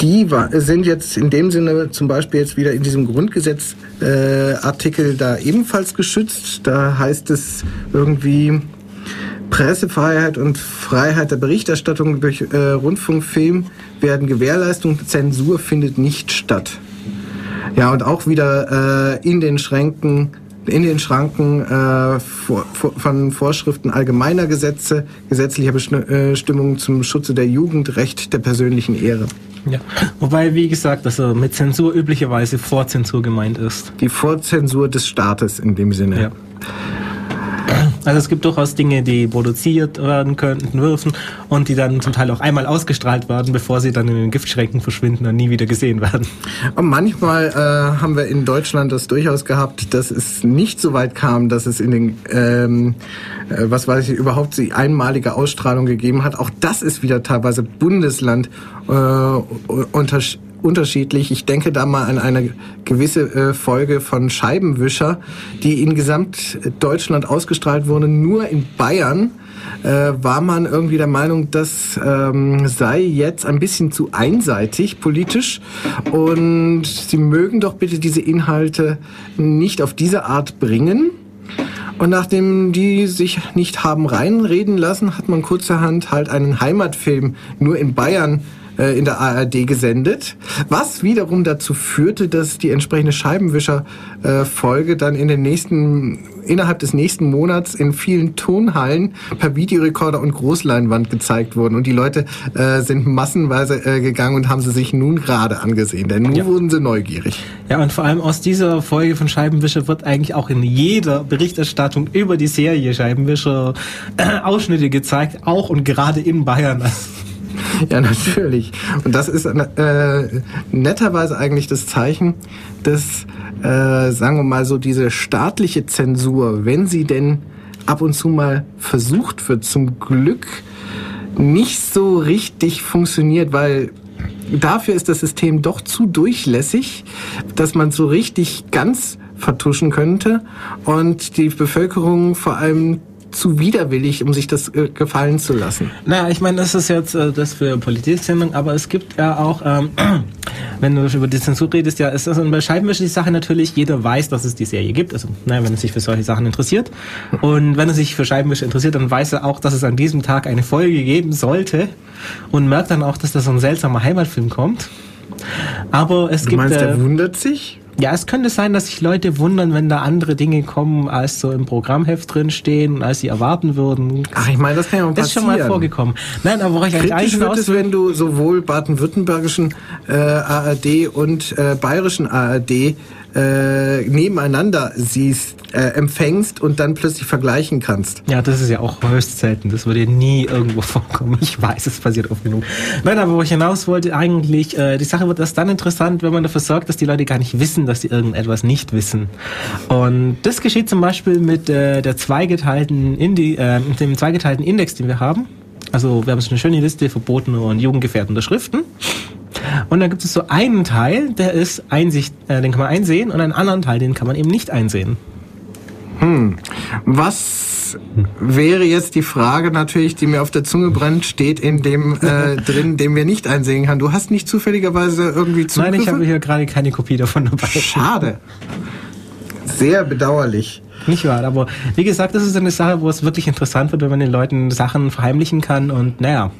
die sind jetzt in dem Sinne zum Beispiel jetzt wieder in diesem Grundgesetzartikel äh, da ebenfalls geschützt. Da heißt es irgendwie Pressefreiheit und Freiheit der Berichterstattung durch äh, Rundfunkfilm werden Gewährleistung, Zensur findet nicht statt. Ja, und auch wieder äh, in den Schränken, in den Schranken äh, vor, vor, von Vorschriften allgemeiner Gesetze, gesetzlicher äh, Bestimmungen zum Schutze der Jugend, Recht der persönlichen Ehre. Ja. Wobei, wie gesagt, also mit Zensur üblicherweise Vorzensur gemeint ist. Die Vorzensur des Staates in dem Sinne. Ja. Also es gibt durchaus Dinge, die produziert werden könnten, dürfen und die dann zum Teil auch einmal ausgestrahlt werden, bevor sie dann in den Giftschränken verschwinden und nie wieder gesehen werden. Und manchmal äh, haben wir in Deutschland das durchaus gehabt, dass es nicht so weit kam, dass es in den, ähm, äh, was weiß ich, überhaupt die einmalige Ausstrahlung gegeben hat. Auch das ist wieder teilweise Bundesland äh, untersch unterschiedlich. Ich denke da mal an eine gewisse äh, Folge von Scheibenwischer, die in gesamt Deutschland ausgestrahlt wurde, nur in Bayern äh, war man irgendwie der Meinung, das ähm, sei jetzt ein bisschen zu einseitig politisch und sie mögen doch bitte diese Inhalte nicht auf diese Art bringen. Und nachdem die sich nicht haben reinreden lassen, hat man kurzerhand halt einen Heimatfilm nur in Bayern äh, in der ARD gesendet, was wiederum dazu führte, dass die entsprechende Scheibenwischer-Folge dann in den nächsten, innerhalb des nächsten Monats in vielen Tonhallen per Videorekorder und Großleinwand gezeigt wurden. Und die Leute äh, sind massenweise äh, gegangen und haben sie sich nun gerade angesehen, denn nun Ja. wurden sie neugierig. Ja, und vor allem aus dieser Folge von Scheibenwischer wird eigentlich auch in jeder Berichterstattung über die Serie Scheibenwischer äh, Ausschnitte gezeigt, auch und gerade in Bayern. [laughs] Ja, natürlich. Und das ist äh, netterweise eigentlich das Zeichen, dass, äh, sagen wir mal so, diese staatliche Zensur, wenn sie denn ab und zu mal versucht wird, zum Glück nicht so richtig funktioniert, weil dafür ist das System doch zu durchlässig, dass man so richtig ganz vertuschen könnte und die Bevölkerung vor allem zu widerwillig, um sich das äh, gefallen zu lassen. Naja, ich meine, das ist jetzt äh, das für Politik-Sendung, aber es gibt ja auch, ähm, [clears throat] wenn du über die Zensur redest, ja, ist das bei Scheibenwischer die Sache natürlich, jeder weiß, dass es die Serie gibt, also naja, wenn er sich für solche Sachen interessiert. Und wenn er sich für Scheibenwischer interessiert, dann weiß er auch, dass es an diesem Tag eine Folge geben sollte und merkt dann auch, dass da so ein seltsamer Heimatfilm kommt. Aber es Du gibt. meinst, äh, er wundert sich? Ja, es könnte sein, dass sich Leute wundern, wenn da andere Dinge kommen, als so im Programmheft drin stehen und als sie erwarten würden. Ach, ich meine, das kann ja mal Das ist schon passieren. mal vorgekommen. Nein, aber worauf ich eigentlich Kritisch wird es, wenn du sowohl baden-württembergischen äh, ARD und äh, bayerischen ARD äh, nebeneinander siehst, äh, empfängst und dann plötzlich vergleichen kannst. Ja, das ist ja auch höchst selten. Das würde nie irgendwo [laughs] vorkommen. Ich weiß, es passiert oft genug. Nein, aber wo ich hinaus wollte, eigentlich, äh, die Sache wird erst dann interessant, wenn man dafür sorgt, dass die Leute gar nicht wissen, dass sie irgendetwas nicht wissen. Und das geschieht zum Beispiel mit äh, der zweigeteilten Indi äh, dem zweigeteilten Index, den wir haben. Also wir haben so eine schöne Liste verbotener und jugendgefährdender Schriften. Und dann gibt es so einen Teil, der ist Einsicht, äh, den kann man einsehen, und einen anderen Teil, den kann man eben nicht einsehen. Was wäre jetzt die Frage natürlich, die mir auf der Zunge brennt, steht in dem äh, [laughs] drin, den wir nicht einsehen kann. Du hast nicht zufälligerweise irgendwie Zugriffe? Nein, ich habe hier gerade keine Kopie davon dabei. Schade. Sehr bedauerlich. Nicht wahr, aber wie gesagt, das ist eine Sache, wo es wirklich interessant wird, wenn man den Leuten Sachen verheimlichen kann und naja,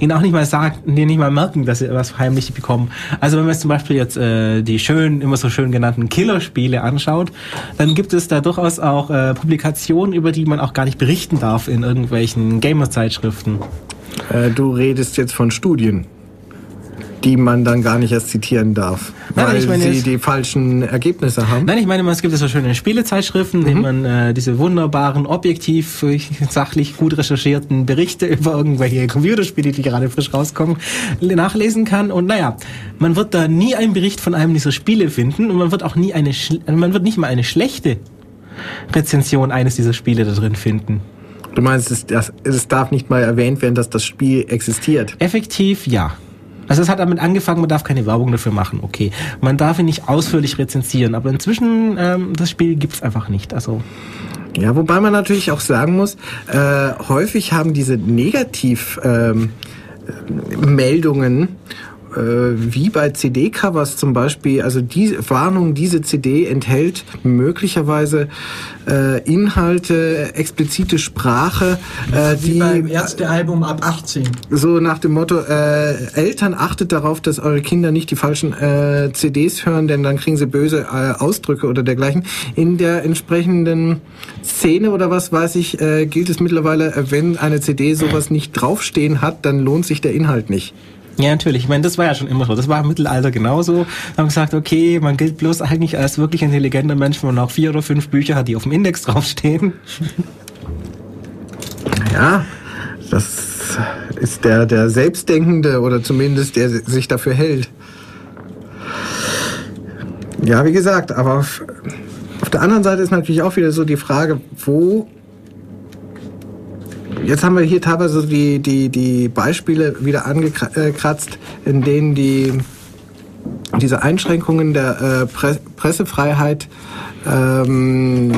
ihnen auch nicht mal sagt, die nicht mal merken, dass sie was verheimlicht bekommen. Also wenn man jetzt zum Beispiel jetzt äh, die schön, immer so schön genannten Killerspiele anschaut, dann gibt es da durchaus auch äh, Publikationen, über die man auch gar nicht berichten darf in irgendwelchen Gamer-Zeitschriften. Äh, du redest jetzt von Studien, die man dann gar nicht erst zitieren darf, Nein, weil meine sie die falschen Ergebnisse haben. Nein, ich meine, es gibt so schöne Spielezeitschriften, in denen man äh, diese wunderbaren, objektiv, [laughs] sachlich gut recherchierten Berichte [laughs] über irgendwelche Computerspiele, die gerade frisch rauskommen, nachlesen kann. Und naja, man wird da nie einen Bericht von einem dieser Spiele finden und man wird auch nie eine, schl- man wird nicht mal eine schlechte Rezension eines dieser Spiele da drin finden. Du meinst, es, es darf nicht mal erwähnt werden, dass das Spiel existiert. Effektiv, ja. Also es hat damit angefangen, man darf keine Werbung dafür machen, okay. Man darf ihn nicht ausführlich rezensieren, aber inzwischen, ähm, das Spiel gibt's einfach nicht. Also Ja, wobei man natürlich auch sagen muss, äh, häufig haben diese Negativ-Meldungen, ähm, Meldungen, äh, wie bei CD-Covers zum Beispiel, also die Warnung, diese CD enthält möglicherweise äh, Inhalte, explizite Sprache, äh, Wie die beim Ärztealbum ab 18. so nach dem Motto, äh, Eltern achtet darauf, dass eure Kinder nicht die falschen äh, CDs hören, denn dann kriegen sie böse äh, Ausdrücke oder dergleichen. In der entsprechenden Szene oder was weiß ich, äh, gilt es mittlerweile, äh, wenn eine CD sowas nicht draufstehen hat, dann lohnt sich der Inhalt nicht. Ja, natürlich. Ich meine, das war ja schon immer so. Das war im Mittelalter genauso. Da haben gesagt, okay, man gilt bloß eigentlich als wirklich intelligenter Mensch, wenn man auch vier oder fünf Bücher hat, die auf dem Index [laughs] draufstehen. Ja, das ist der, der Selbstdenkende oder zumindest der sich dafür hält. Ja, wie gesagt, aber auf, auf der anderen Seite ist natürlich auch wieder so die Frage, wo. Jetzt haben wir hier teilweise die, die, die Beispiele wieder angekratzt, in denen die, diese Einschränkungen der äh, Pre Pressefreiheit ähm,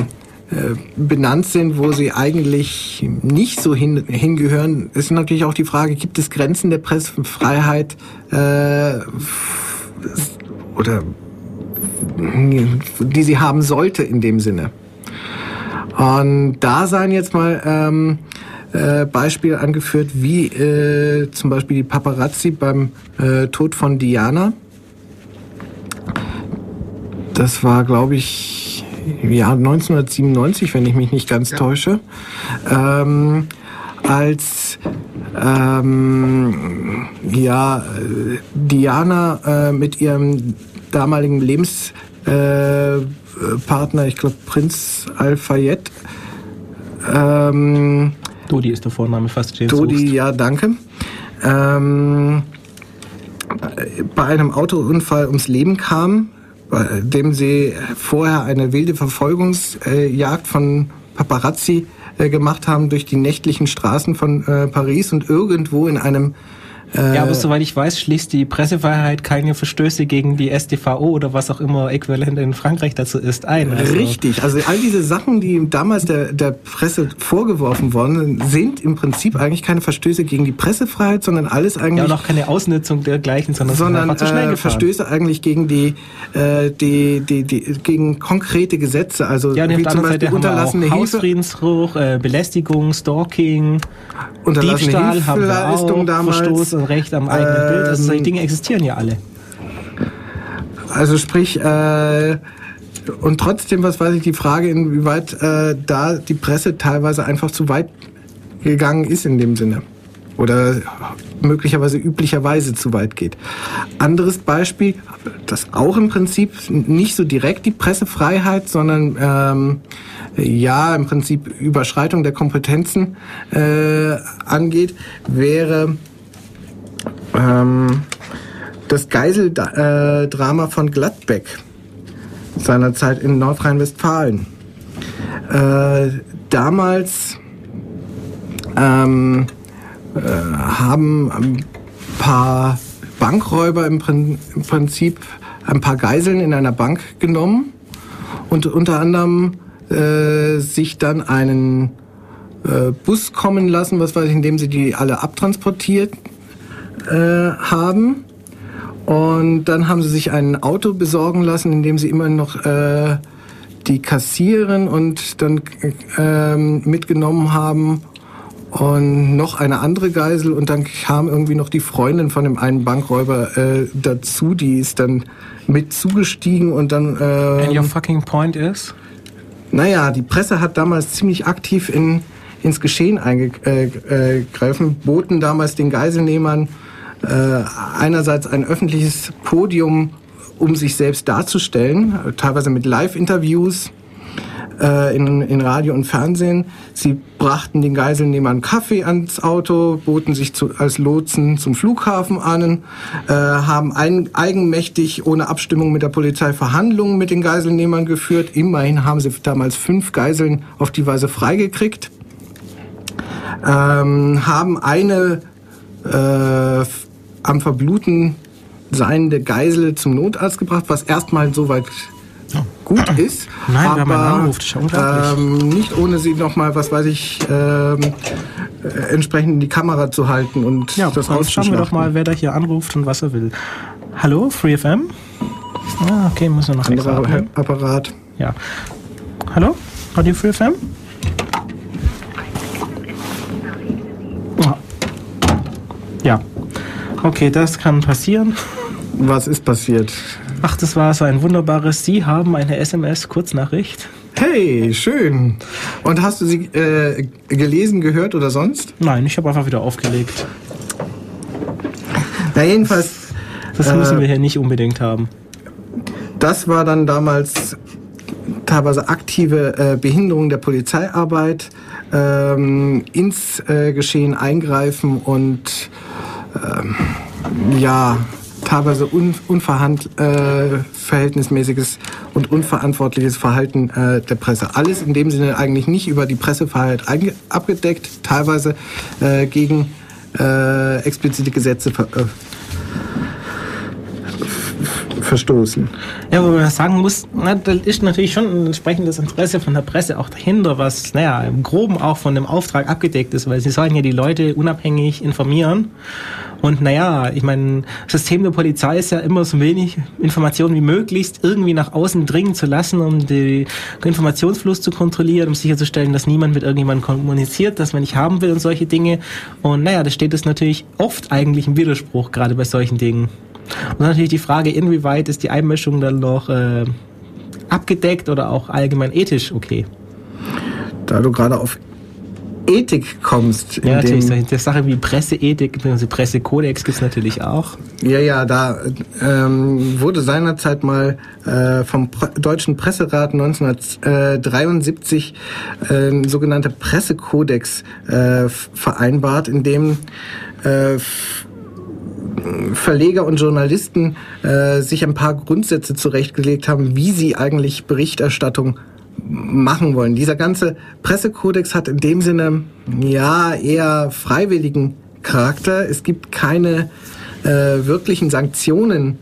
äh, benannt sind, wo sie eigentlich nicht so hin, hingehören, ist natürlich auch die Frage, gibt es Grenzen der Pressefreiheit äh, oder die sie haben sollte in dem Sinne. Und da seien jetzt mal ähm, äh, Beispiele angeführt, wie äh, zum Beispiel die Paparazzi beim äh, Tod von Diana. Das war, glaube ich, ja 1997, wenn ich mich nicht ganz täusche. Ähm, als ähm, ja, Diana äh, mit ihrem damaligen Lebenspartner, äh, ich glaube Prinz Al-Fayed, ähm, Dodi ist der Vorname, fast stehen Dodi, ja, danke. Ähm, bei einem Autounfall ums Leben kam, bei dem sie vorher eine wilde Verfolgungsjagd von Paparazzi äh, gemacht haben durch die nächtlichen Straßen von äh, Paris und irgendwo in einem Äh, ja, aber soweit ich weiß, schließt die Pressefreiheit keine Verstöße gegen die StVO oder was auch immer äquivalent in Frankreich dazu ist ein. Also Richtig, also all diese Sachen, die damals der, der Presse vorgeworfen worden sind, im Prinzip eigentlich keine Verstöße gegen die Pressefreiheit, sondern alles eigentlich... Ja, und auch keine Ausnutzung dergleichen, sondern, sondern einfach zu schnell äh, Verstöße eigentlich gegen die, äh, die, die, die, gegen konkrete Gesetze, also ja, wie zum Beispiel unterlassene Hilfe. Hausfriedensbruch, äh, Belästigung, Stalking, Diebstahl haben wir auch, damals. Verstoß und Recht am eigenen ähm, Bild. Also solche ähm, Dinge existieren ja alle. Also sprich, äh, und trotzdem, was weiß ich, die Frage, inwieweit äh, da die Presse teilweise einfach zu weit gegangen ist in dem Sinne. Oder möglicherweise üblicherweise zu weit geht. Anderes Beispiel, das auch im Prinzip nicht so direkt die Pressefreiheit, sondern ähm, ja im Prinzip Überschreitung der Kompetenzen äh, angeht, wäre ähm, das Geiseldrama von Gladbeck seinerzeit in Nordrhein-Westfalen. Äh, damals ähm, äh, haben ein paar Bankräuber im, Prinzip ein paar Geiseln in einer Bank genommen und unter anderem äh, sich dann einen äh, Bus kommen lassen, was weiß ich, indem sie die alle abtransportiert äh, haben. Und dann haben sie sich ein Auto besorgen lassen, in dem sie immer noch äh, die kassieren und dann äh, mitgenommen haben und noch eine andere Geisel und dann kam irgendwie noch die Freundin von dem einen Bankräuber äh, dazu, die ist dann mit zugestiegen und dann. Äh, And your fucking point is? Naja, die Presse hat damals ziemlich aktiv in, ins Geschehen eingegriffen, äh, äh, boten damals den Geiselnehmern einerseits ein öffentliches Podium, um sich selbst darzustellen, teilweise mit Live-Interviews äh, in, in Radio und Fernsehen. Sie brachten den Geiselnehmern Kaffee ans Auto, boten sich zu, als Lotsen zum Flughafen an, äh, haben ein, eigenmächtig ohne Abstimmung mit der Polizei Verhandlungen mit den Geiselnehmern geführt. Immerhin haben sie damals fünf Geiseln auf die Weise freigekriegt. Ähm, haben eine äh, am Verbluten seiende Geisel zum Notarzt gebracht, was erstmal soweit gut [clears throat] ist. Nein, aber, wir haben angerufen, ähm, nicht ohne sie nochmal, was weiß ich, ähm, äh, entsprechend in die Kamera zu halten und ja, das Schauen wir doch mal, wer da hier anruft und was er will. Hallo, FreeFM? Ah, okay, muss er noch Anderer Apparat. Ja. Hallo, Radio FreeFM? Ja. Okay, das kann passieren. Was ist passiert? Ach, das war so ein wunderbares. Sie haben eine SMS-Kurznachricht. Hey, schön. Und hast du sie äh, gelesen, gehört oder sonst? Nein, ich habe einfach wieder aufgelegt. Na jedenfalls. Das müssen äh, wir hier nicht unbedingt haben. Das war dann damals teilweise aktive äh, Behinderung der Polizeiarbeit, ähm, ins äh, Geschehen eingreifen und ähm, ja, teilweise un, unverhältnismäßiges äh, und unverantwortliches Verhalten äh, der Presse. Alles in dem Sinne eigentlich nicht über die Pressefreiheit abgedeckt, teilweise äh, gegen äh, explizite Gesetze ver äh, verstoßen. Ja, wo man sagen muss, na, da ist natürlich schon ein entsprechendes Interesse von der Presse auch dahinter, was, naja, im Groben auch von dem Auftrag abgedeckt ist, weil sie sollen ja die Leute unabhängig informieren. Und naja, ich meine, das System der Polizei ist ja immer so wenig Informationen wie möglichst irgendwie nach außen dringen zu lassen, um den Informationsfluss zu kontrollieren, um sicherzustellen, dass niemand mit irgendjemandem kommuniziert, dass man nicht haben will und solche Dinge. Und naja, da steht es natürlich oft eigentlich im Widerspruch, gerade bei solchen Dingen. Und natürlich die Frage, inwieweit ist die Einmischung dann noch äh, abgedeckt oder auch allgemein ethisch okay? Da du gerade auf Ethik kommst. ja, natürlich. Solche Sache wie Presseethik, also Pressekodex gibt es natürlich auch. Ja, ja, da ähm, wurde seinerzeit mal äh, vom Deutschen Presserat 1973 äh, ein sogenannter Pressekodex äh, vereinbart, in dem äh, Verleger und Journalisten äh, sich ein paar Grundsätze zurechtgelegt haben, wie sie eigentlich Berichterstattung machen wollen. Dieser ganze Pressekodex hat in dem Sinne ja eher freiwilligen Charakter. Es gibt keine äh, wirklichen Sanktionen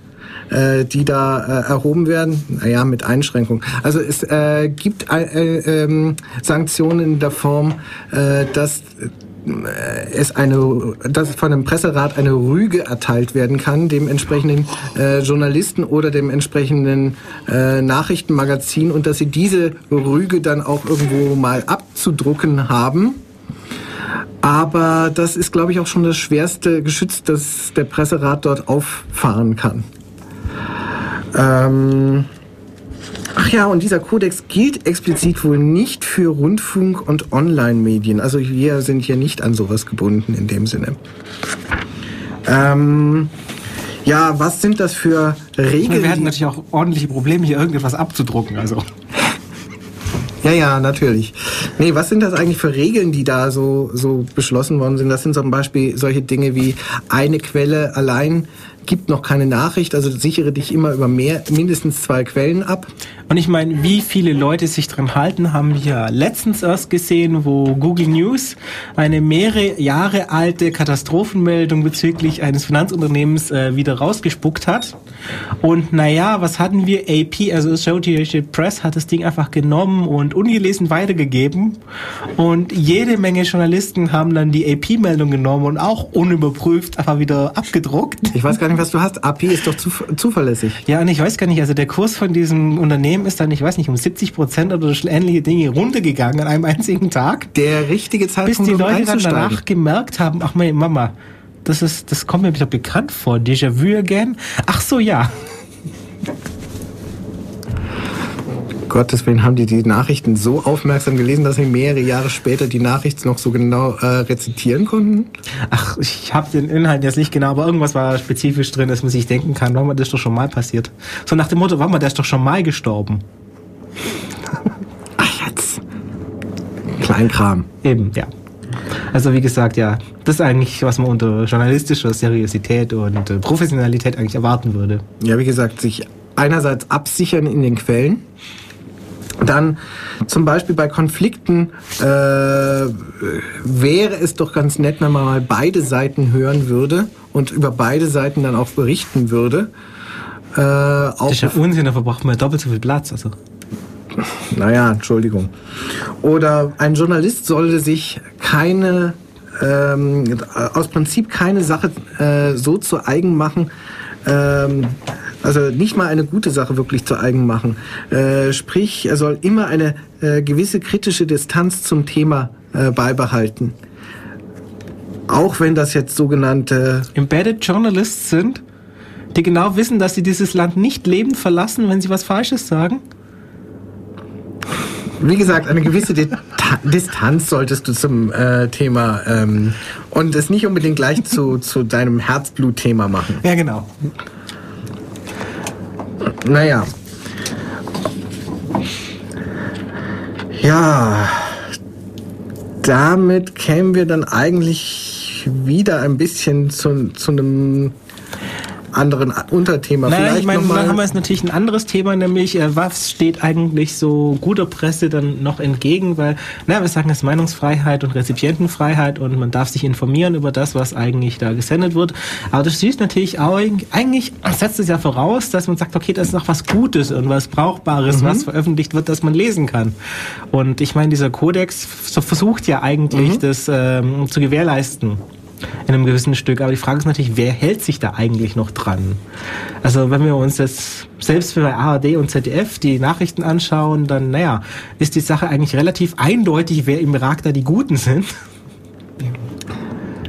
äh, die da äh, erhoben werden. Naja, mit Einschränkungen. Also es äh, gibt äh, äh, Sanktionen in der Form, äh, dass es eine, dass von einem Presserat eine Rüge erteilt werden kann, dem entsprechenden äh, Journalisten oder dem entsprechenden äh, Nachrichtenmagazin und dass sie diese Rüge dann auch irgendwo mal abzudrucken haben. Aber das ist, glaube ich, auch schon das schwerste Geschütz, das der Presserat dort auffahren kann. Ähm Ach ja, und dieser Kodex gilt explizit wohl nicht für Rundfunk und Online-Medien. Also wir sind hier nicht an sowas gebunden in dem Sinne. Ähm, ja, was sind das für Regeln? Wir hatten natürlich auch ordentliche Probleme, hier irgendetwas abzudrucken. Also. [laughs] Ja, ja, natürlich. Nee, was sind das eigentlich für Regeln, die da so, so beschlossen worden sind? Das sind zum Beispiel solche Dinge wie eine Quelle allein gibt noch keine Nachricht, also sichere dich immer über mehr, mindestens zwei Quellen ab. Und ich meine, wie viele Leute sich dran halten, haben wir ja letztens erst gesehen, wo Google News eine mehrere Jahre alte Katastrophenmeldung bezüglich eines Finanzunternehmens äh, wieder rausgespuckt hat. Und naja, was hatten wir? AP, also Associated Press, hat das Ding einfach genommen und ungelesen weitergegeben. Und jede Menge Journalisten haben dann die AP-Meldung genommen und auch unüberprüft einfach wieder abgedruckt. Ich weiß gar nicht, was du hast. AP ist doch zu, zuverlässig. Ja, und ich weiß gar nicht, also der Kurs von diesem Unternehmen ist dann, ich weiß nicht, um 70 Prozent oder ähnliche Dinge runtergegangen an einem einzigen Tag. Der richtige Zeitpunkt, Bis die Leute dann danach gemerkt haben, ach meine Mama, das ist, das kommt mir wieder bekannt vor. Déjà-vu again. Ach so, ja. Gottes Willen haben die die Nachrichten so aufmerksam gelesen, dass sie mehrere Jahre später die Nachricht noch so genau äh, rezitieren konnten? Ach, ich habe den Inhalt jetzt nicht genau, aber irgendwas war spezifisch drin, dass man sich denken kann, warum das doch schon mal passiert. So nach dem Motto, warum der ist doch schon mal gestorben. Ach jetzt. Kleinkram. Eben, ja. Also wie gesagt, ja, das ist eigentlich, was man unter journalistischer Seriosität und äh, Professionalität eigentlich erwarten würde. Ja, wie gesagt, sich einerseits absichern in den Quellen, dann zum Beispiel bei Konflikten äh, wäre es doch ganz nett, wenn man mal beide Seiten hören würde und über beide Seiten dann auch berichten würde. Äh, das ist ja Unsinn, da verbraucht man ja doppelt so viel Platz. Also. Naja, Entschuldigung. Oder ein Journalist sollte sich keine, ähm, aus Prinzip keine Sache äh, so zu eigen machen, ähm, also nicht mal eine gute Sache wirklich zu eigen machen. Äh, sprich, er soll immer eine äh, gewisse kritische Distanz zum Thema äh, beibehalten. Auch wenn das jetzt sogenannte Embedded Journalists sind, die genau wissen, dass sie dieses Land nicht lebend verlassen, wenn sie was Falsches sagen? Wie gesagt, eine gewisse Distanz solltest du zum äh, Thema ähm, und es nicht unbedingt gleich zu, zu deinem Herzblutthema machen. Ja, genau. Naja. Ja. Damit kämen wir dann eigentlich wieder ein bisschen zu, zu einem anderen Unterthema. Naja, Vielleicht ich meine, dann haben wir jetzt natürlich ein anderes Thema, nämlich äh, was steht eigentlich so guter Presse dann noch entgegen, weil, na, wir sagen es Meinungsfreiheit und Rezipientenfreiheit und man darf sich informieren über das, was eigentlich da gesendet wird. Aber das ist natürlich auch, eigentlich setzt es ja voraus, dass man sagt, okay, das ist noch was Gutes und was Brauchbares, mhm. was veröffentlicht wird, dass man lesen kann. Und ich meine, dieser Kodex versucht ja eigentlich, mhm. das ähm, zu gewährleisten in einem gewissen Stück. Aber die Frage ist natürlich, wer hält sich da eigentlich noch dran? Also wenn wir uns jetzt selbst bei ARD und ZDF die Nachrichten anschauen, dann naja, ist die Sache eigentlich relativ eindeutig, wer im Irak da die Guten sind.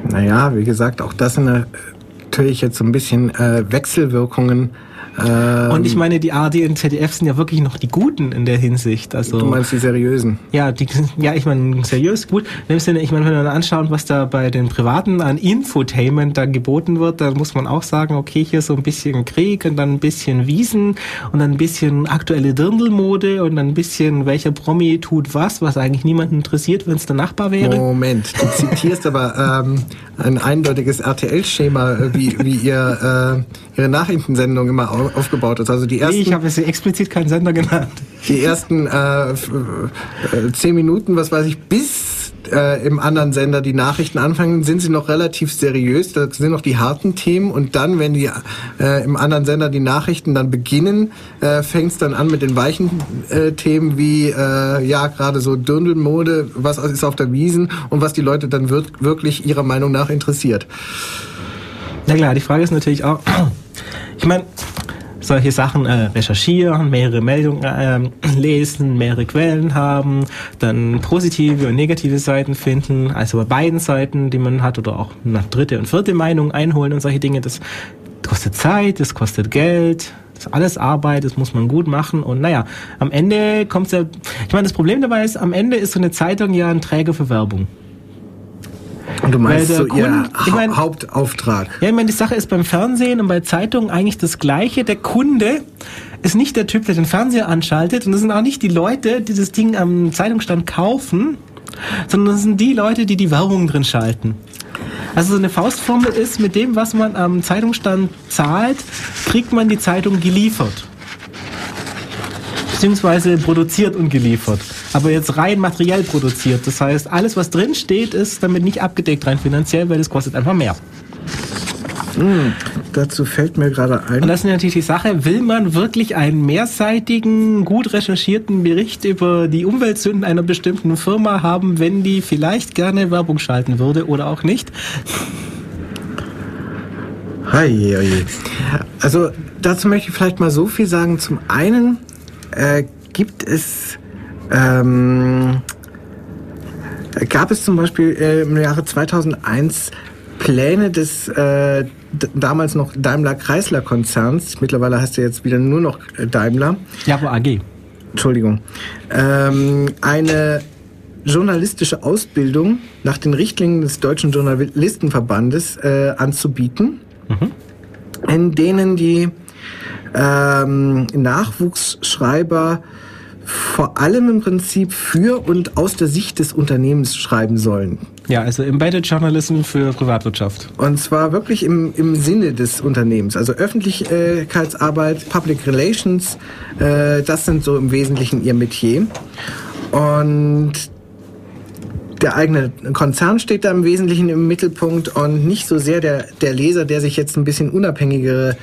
Naja, wie gesagt, auch das sind natürlich jetzt so ein bisschen äh, Wechselwirkungen ähm, und ich meine, die ARD und ZDF sind ja wirklich noch die Guten in der Hinsicht. Also, du meinst die seriösen? Ja, die, ja ich meine, seriös, gut. In dem Sinne, ich meine, wenn wir dann anschauen, was da bei den Privaten an Infotainment da geboten wird, dann muss man auch sagen, okay, hier so ein bisschen Krieg und dann ein bisschen Wiesen und dann ein bisschen aktuelle Dirndlmode und dann ein bisschen, welcher Promi tut was, was eigentlich niemanden interessiert, wenn es der Nachbar wäre. Moment, du zitierst aber ähm, ein eindeutiges RTL-Schema, äh, wie, wie ihr äh, ihre Nachrichtensendung immer aufgebaut ist. Also die ersten. Nee, ich habe jetzt explizit keinen Sender genannt. Die ersten äh, äh, zehn Minuten, was weiß ich, bis äh, im anderen Sender die Nachrichten anfangen, sind sie noch relativ seriös. Da sind noch die harten Themen. Und dann, wenn die äh, im anderen Sender die Nachrichten dann beginnen, äh, fängt es dann an mit den weichen äh, Themen wie äh, ja gerade so Dirndlmode, was ist auf der Wiesen und was die Leute dann wirklich ihrer Meinung nach interessiert. Na klar, die Frage ist natürlich auch, ich meine, solche Sachen äh, recherchieren, mehrere Meldungen äh, [clears throat] lesen, mehrere Quellen haben, dann positive und negative Seiten finden, also bei beiden Seiten, die man hat, oder auch eine dritte und vierte Meinung einholen und solche Dinge, das kostet Zeit, das kostet Geld, das ist alles Arbeit, das muss man gut machen und naja, am Ende kommt ja, ich meine, das Problem dabei ist, am Ende ist so eine Zeitung ja ein Träger für Werbung. Und du meinst so Kunde, ihr ich mein, Hauptauftrag. Ja, ich meine, die Sache ist beim Fernsehen und bei Zeitungen eigentlich das Gleiche. Der Kunde ist nicht der Typ, der den Fernseher anschaltet und das sind auch nicht die Leute, die das Ding am Zeitungsstand kaufen, sondern das sind die Leute, die die Werbung drin schalten. Also so eine Faustformel ist, mit dem, was man am Zeitungsstand zahlt, kriegt man die Zeitung geliefert beziehungsweise produziert und geliefert. Aber jetzt rein materiell produziert. Das heißt, alles, was drin steht, ist damit nicht abgedeckt rein finanziell, weil es kostet einfach mehr. Hm, dazu fällt mir gerade ein. Und das ist natürlich die Sache, will man wirklich einen mehrseitigen, gut recherchierten Bericht über die Umweltsünden einer bestimmten Firma haben, wenn die vielleicht gerne Werbung schalten würde oder auch nicht? Hei, hei. Also dazu möchte ich vielleicht mal so viel sagen. Zum einen äh, gibt es ähm, gab es zum Beispiel äh, im Jahre 2001 Pläne des äh, damals noch Daimler Chrysler Konzerns, mittlerweile heißt er jetzt wieder nur noch äh, Daimler. Ja, aber AG. Entschuldigung. Ähm, eine journalistische Ausbildung nach den Richtlinien des Deutschen Journalistenverbandes äh, anzubieten, mhm. in denen die ähm, Nachwuchsschreiber vor allem im Prinzip für und aus der Sicht des Unternehmens schreiben sollen. Ja, also Embedded Journalism für Privatwirtschaft. Und zwar wirklich im, im Sinne des Unternehmens. Also Öffentlichkeitsarbeit, Public Relations, äh, das sind so im Wesentlichen ihr Metier. Und der eigene Konzern steht da im Wesentlichen im Mittelpunkt und nicht so sehr der, der Leser, der sich jetzt ein bisschen unabhängigere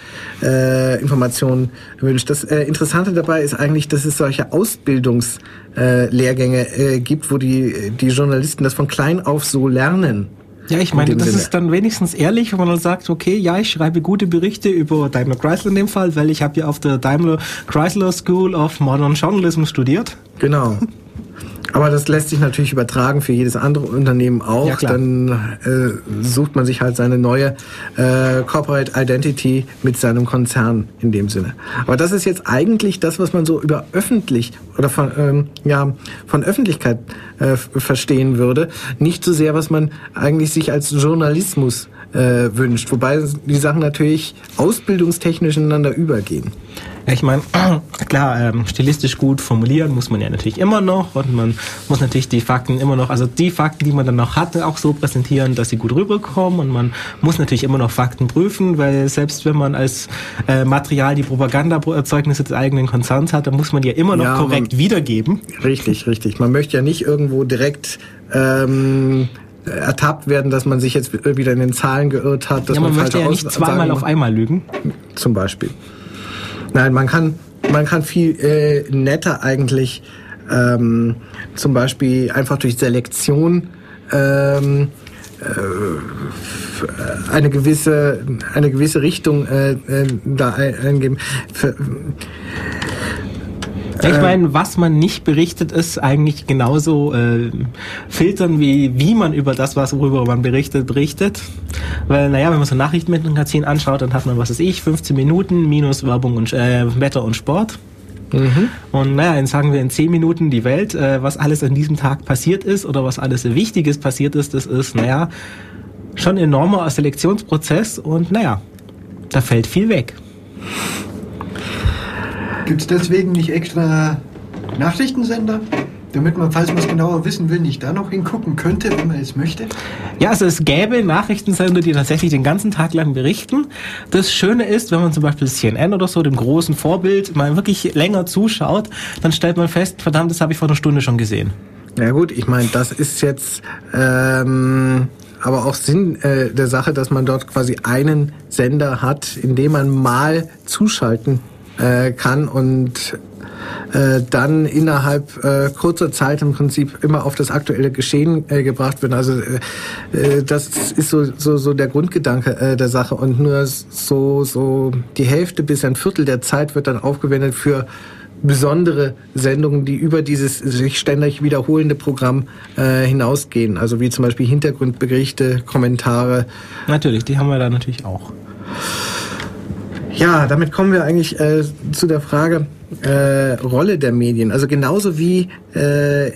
äh, Informationen wünscht. Das äh, Interessante dabei ist eigentlich, dass es solche Ausbildungslehrgänge äh, äh, gibt, wo die, die Journalisten das von klein auf so lernen. Ja, ich meine, das Sinne. ist dann wenigstens ehrlich, wenn man dann sagt, okay, ja, ich schreibe gute Berichte über Daimler Chrysler in dem Fall, weil ich habe ja auf der Daimler Chrysler School of Modern Journalism studiert. Genau. [laughs] Aber das lässt sich natürlich übertragen für jedes andere Unternehmen auch. Ja, Dann äh, sucht man sich halt seine neue äh, Corporate Identity mit seinem Konzern in dem Sinne. Aber das ist jetzt eigentlich das, was man so über öffentlich oder von, ähm, ja, von Öffentlichkeit äh, verstehen würde. Nicht so sehr, was man eigentlich sich als Journalismus äh, wünscht. Wobei die Sachen natürlich ausbildungstechnisch ineinander übergehen. Ja, ich meine, [clears throat] klar, ähm, stilistisch gut formulieren muss man ja natürlich immer noch und man muss natürlich die Fakten immer noch, also die Fakten, die man dann noch hat, auch so präsentieren, dass sie gut rüberkommen und man muss natürlich immer noch Fakten prüfen, weil selbst wenn man als äh, Material die Propagandaerzeugnisse des eigenen Konzerns hat, dann muss man die ja immer noch ja, korrekt man, wiedergeben. Richtig, richtig. Man möchte ja nicht irgendwo direkt ähm, ertappt werden, dass man sich jetzt wieder in den Zahlen geirrt hat. Dass ja, man, man möchte ja nicht zweimal auf einmal lügen. Zum Beispiel. Nein, man kann, man kann viel äh, netter eigentlich ähm, zum Beispiel einfach durch Selektion ähm, äh, eine gewisse eine gewisse Richtung äh, äh da eingeben. Für, ich ähm. meine, was man nicht berichtet, ist eigentlich genauso äh, filtern, wie, wie man über das, was worüber man berichtet, berichtet. Weil, naja, wenn man so ein Nachrichtenmagazin anschaut, dann hat man, was weiß ich, 15 Minuten minus Werbung und äh, Wetter und Sport. Mhm. Und naja, dann sagen wir in 10 Minuten die Welt, äh, was alles an diesem Tag passiert ist oder was alles Wichtiges passiert ist, das ist, naja, schon ein enormer Selektionsprozess und naja, da fällt viel weg. Gibt es deswegen nicht extra Nachrichtensender? Damit man, falls man es genauer wissen will, nicht da noch hingucken könnte, wenn man es möchte? Ja, also es gäbe Nachrichtensender, die tatsächlich den ganzen Tag lang berichten. Das Schöne ist, wenn man zum Beispiel CNN oder so, dem großen Vorbild, mal wirklich länger zuschaut, dann stellt man fest, verdammt, das habe ich vor einer Stunde schon gesehen. Ja gut, ich meine, das ist jetzt ähm, aber auch Sinn äh, der Sache, dass man dort quasi einen Sender hat, in dem man mal zuschalten äh, kann und äh, dann innerhalb äh, kurzer Zeit im Prinzip immer auf das aktuelle Geschehen äh, gebracht wird. Also äh, äh, das ist so, so, so der Grundgedanke äh, der Sache und nur so, so die Hälfte bis ein Viertel der Zeit wird dann aufgewendet für besondere Sendungen, die über dieses sich ständig wiederholende Programm äh, hinausgehen. Also wie zum Beispiel Hintergrundberichte, Kommentare. Natürlich, die haben wir da natürlich auch. Ja, damit kommen wir eigentlich äh, zu der Frage äh, Rolle der Medien. Also genauso wie äh,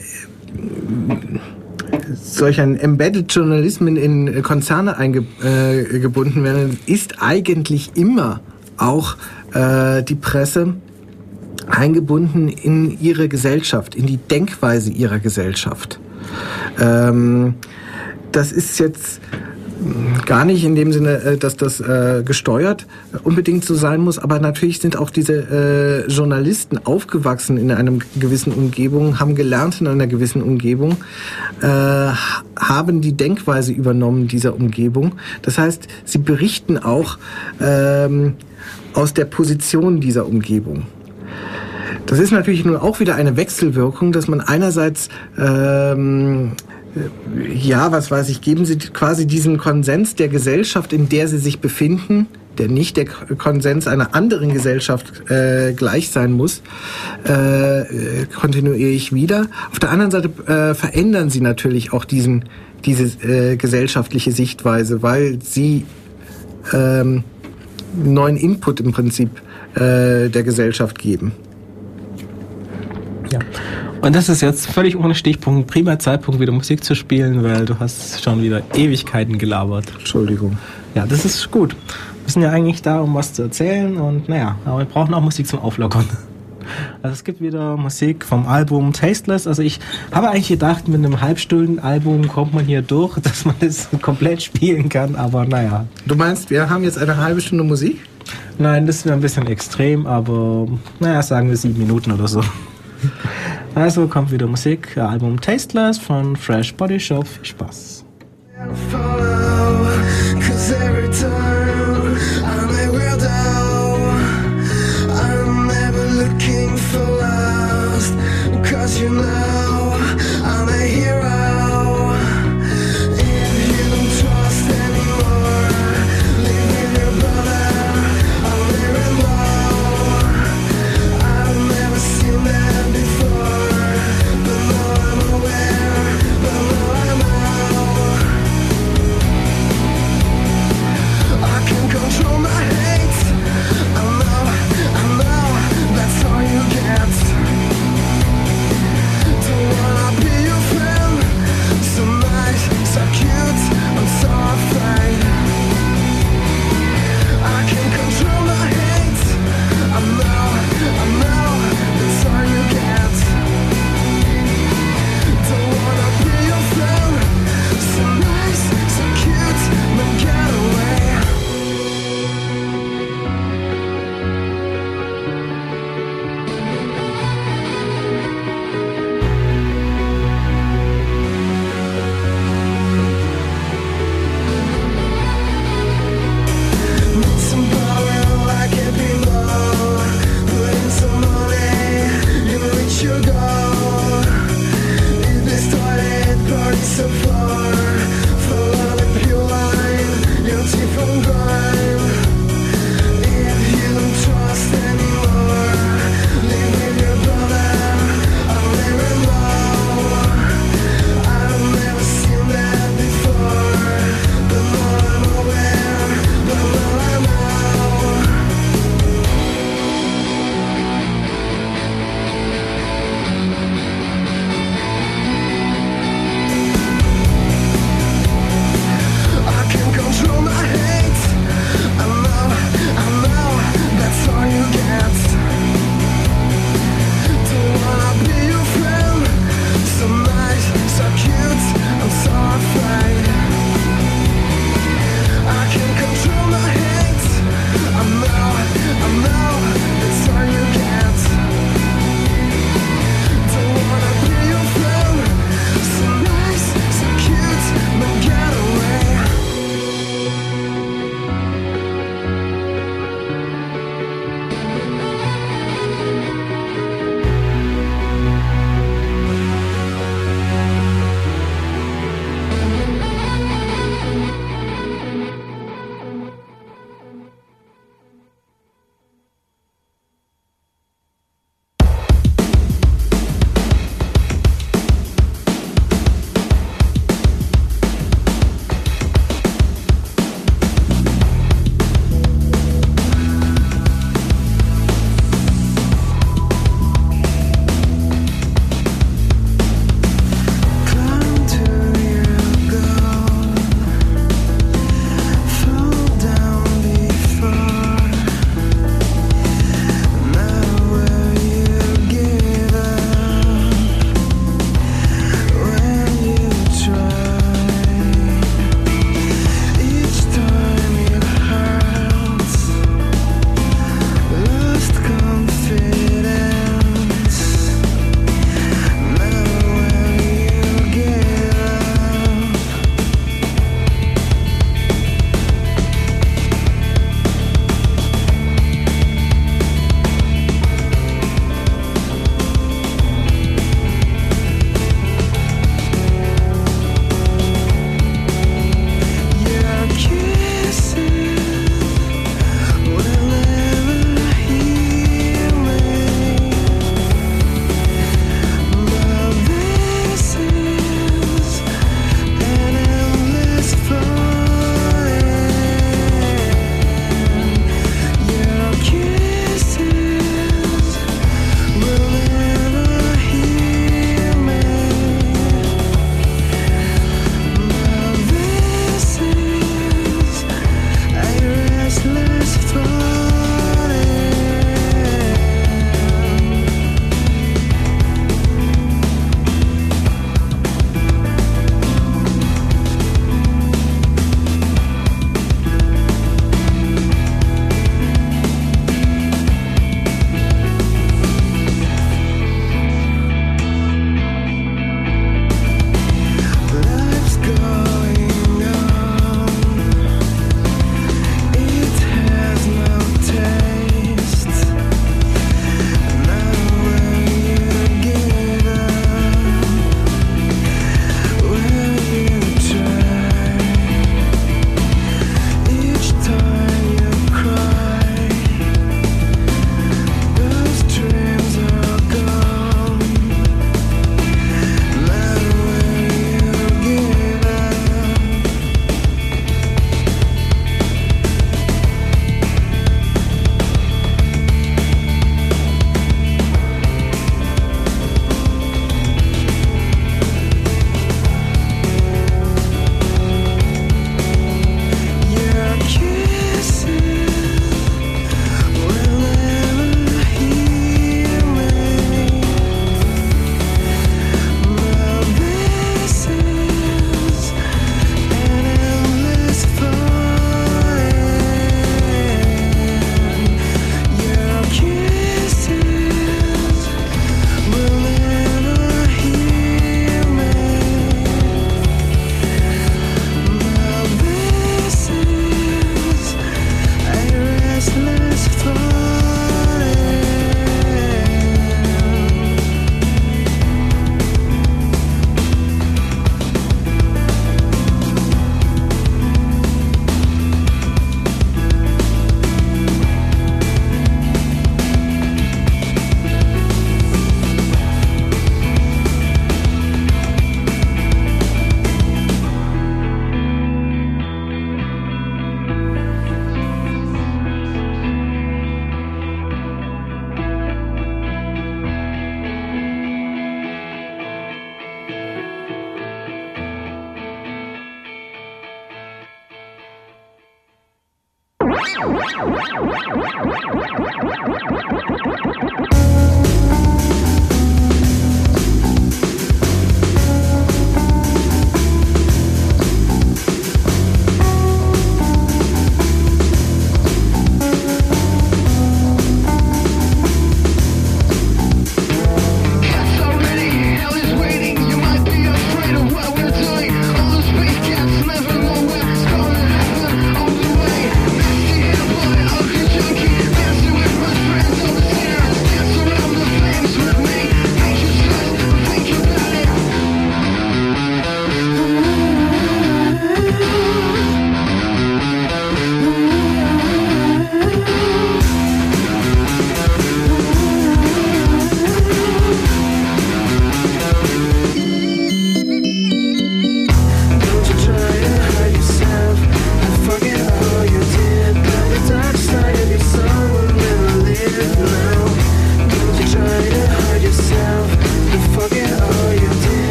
solch ein Embedded Journalismus in Konzerne eingebunden äh, werden, ist eigentlich immer auch äh, die Presse eingebunden in ihre Gesellschaft, in die Denkweise ihrer Gesellschaft. Ähm, das ist jetzt gar nicht in dem Sinne, äh, dass das äh, gesteuert unbedingt so sein muss, aber natürlich sind auch diese äh, Journalisten aufgewachsen in einer gewissen Umgebung, haben gelernt in einer gewissen Umgebung, äh, haben die Denkweise übernommen dieser Umgebung. Das heißt, sie berichten auch ähm, aus der Position dieser Umgebung. Das ist natürlich nur auch wieder eine Wechselwirkung, dass man einerseits ähm, ja, was weiß ich, geben Sie quasi diesen Konsens der Gesellschaft, in der Sie sich befinden, der nicht der Konsens einer anderen Gesellschaft äh, gleich sein muss, äh, kontinuierlich wieder. Auf der anderen Seite äh, verändern Sie natürlich auch diesen, diese äh, gesellschaftliche Sichtweise, weil Sie ähm, neuen Input im Prinzip äh, der Gesellschaft geben. Ja. Und das ist jetzt völlig ohne Stichpunkt, prima Zeitpunkt, wieder Musik zu spielen, weil du hast schon wieder Ewigkeiten gelabert. Entschuldigung. Ja, das ist gut. Wir sind ja eigentlich da, um was zu erzählen und naja, aber wir brauchen auch Musik zum Auflockern. Also es gibt wieder Musik vom Album Tasteless. Also ich habe eigentlich gedacht, mit einem Halbstunden-Album kommt man hier durch, [laughs] dass man das komplett spielen kann, aber naja. Du meinst, wir haben jetzt eine halbe Stunde Musik? Nein, das wäre ein bisschen extrem, aber naja, sagen wir sieben Minuten oder so. Also kommt wieder Musik, Album Tasteless von Fresh Body Shop. Viel Spaß.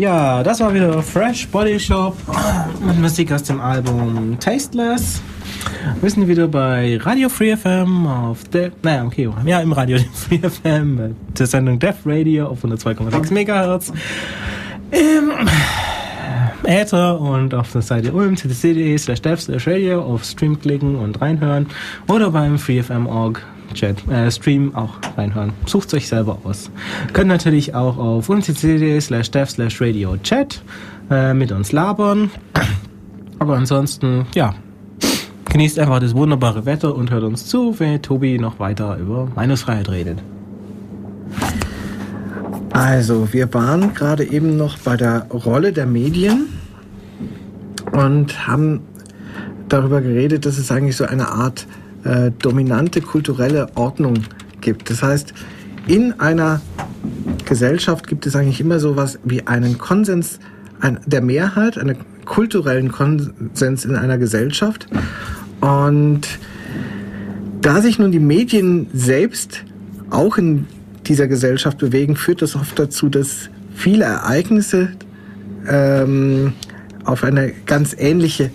Ja, das war wieder Fresh Body Shop mit Musik aus dem Album Tasteless. Wir sind wieder bei Radio Free FM auf der, naja, okay, ja, im Radio [laughs] Free FM der Sendung Death Radio auf 102,6 MHz. Im Äther und auf der Seite ulm.cc.de slash dev slash radio auf Stream klicken und reinhören oder beim freefm.org Chat, äh, Stream auch reinhören. Sucht euch selber aus. Könnt natürlich auch auf unccd slash dev slash radio chat äh, mit uns labern. Aber ansonsten, ja, genießt einfach das wunderbare Wetter und hört uns zu, wenn Tobi noch weiter über Meinungsfreiheit redet. Also, wir waren gerade eben noch bei der Rolle der Medien und haben darüber geredet, dass es eigentlich so eine Art äh, dominante kulturelle Ordnung gibt. Das heißt, in einer Gesellschaft gibt es eigentlich immer so was wie einen Konsens der Mehrheit, einen kulturellen Konsens in einer Gesellschaft. Und da sich nun die Medien selbst auch in dieser Gesellschaft bewegen, führt das oft dazu, dass viele Ereignisse ähm, auf eine ganz ähnliche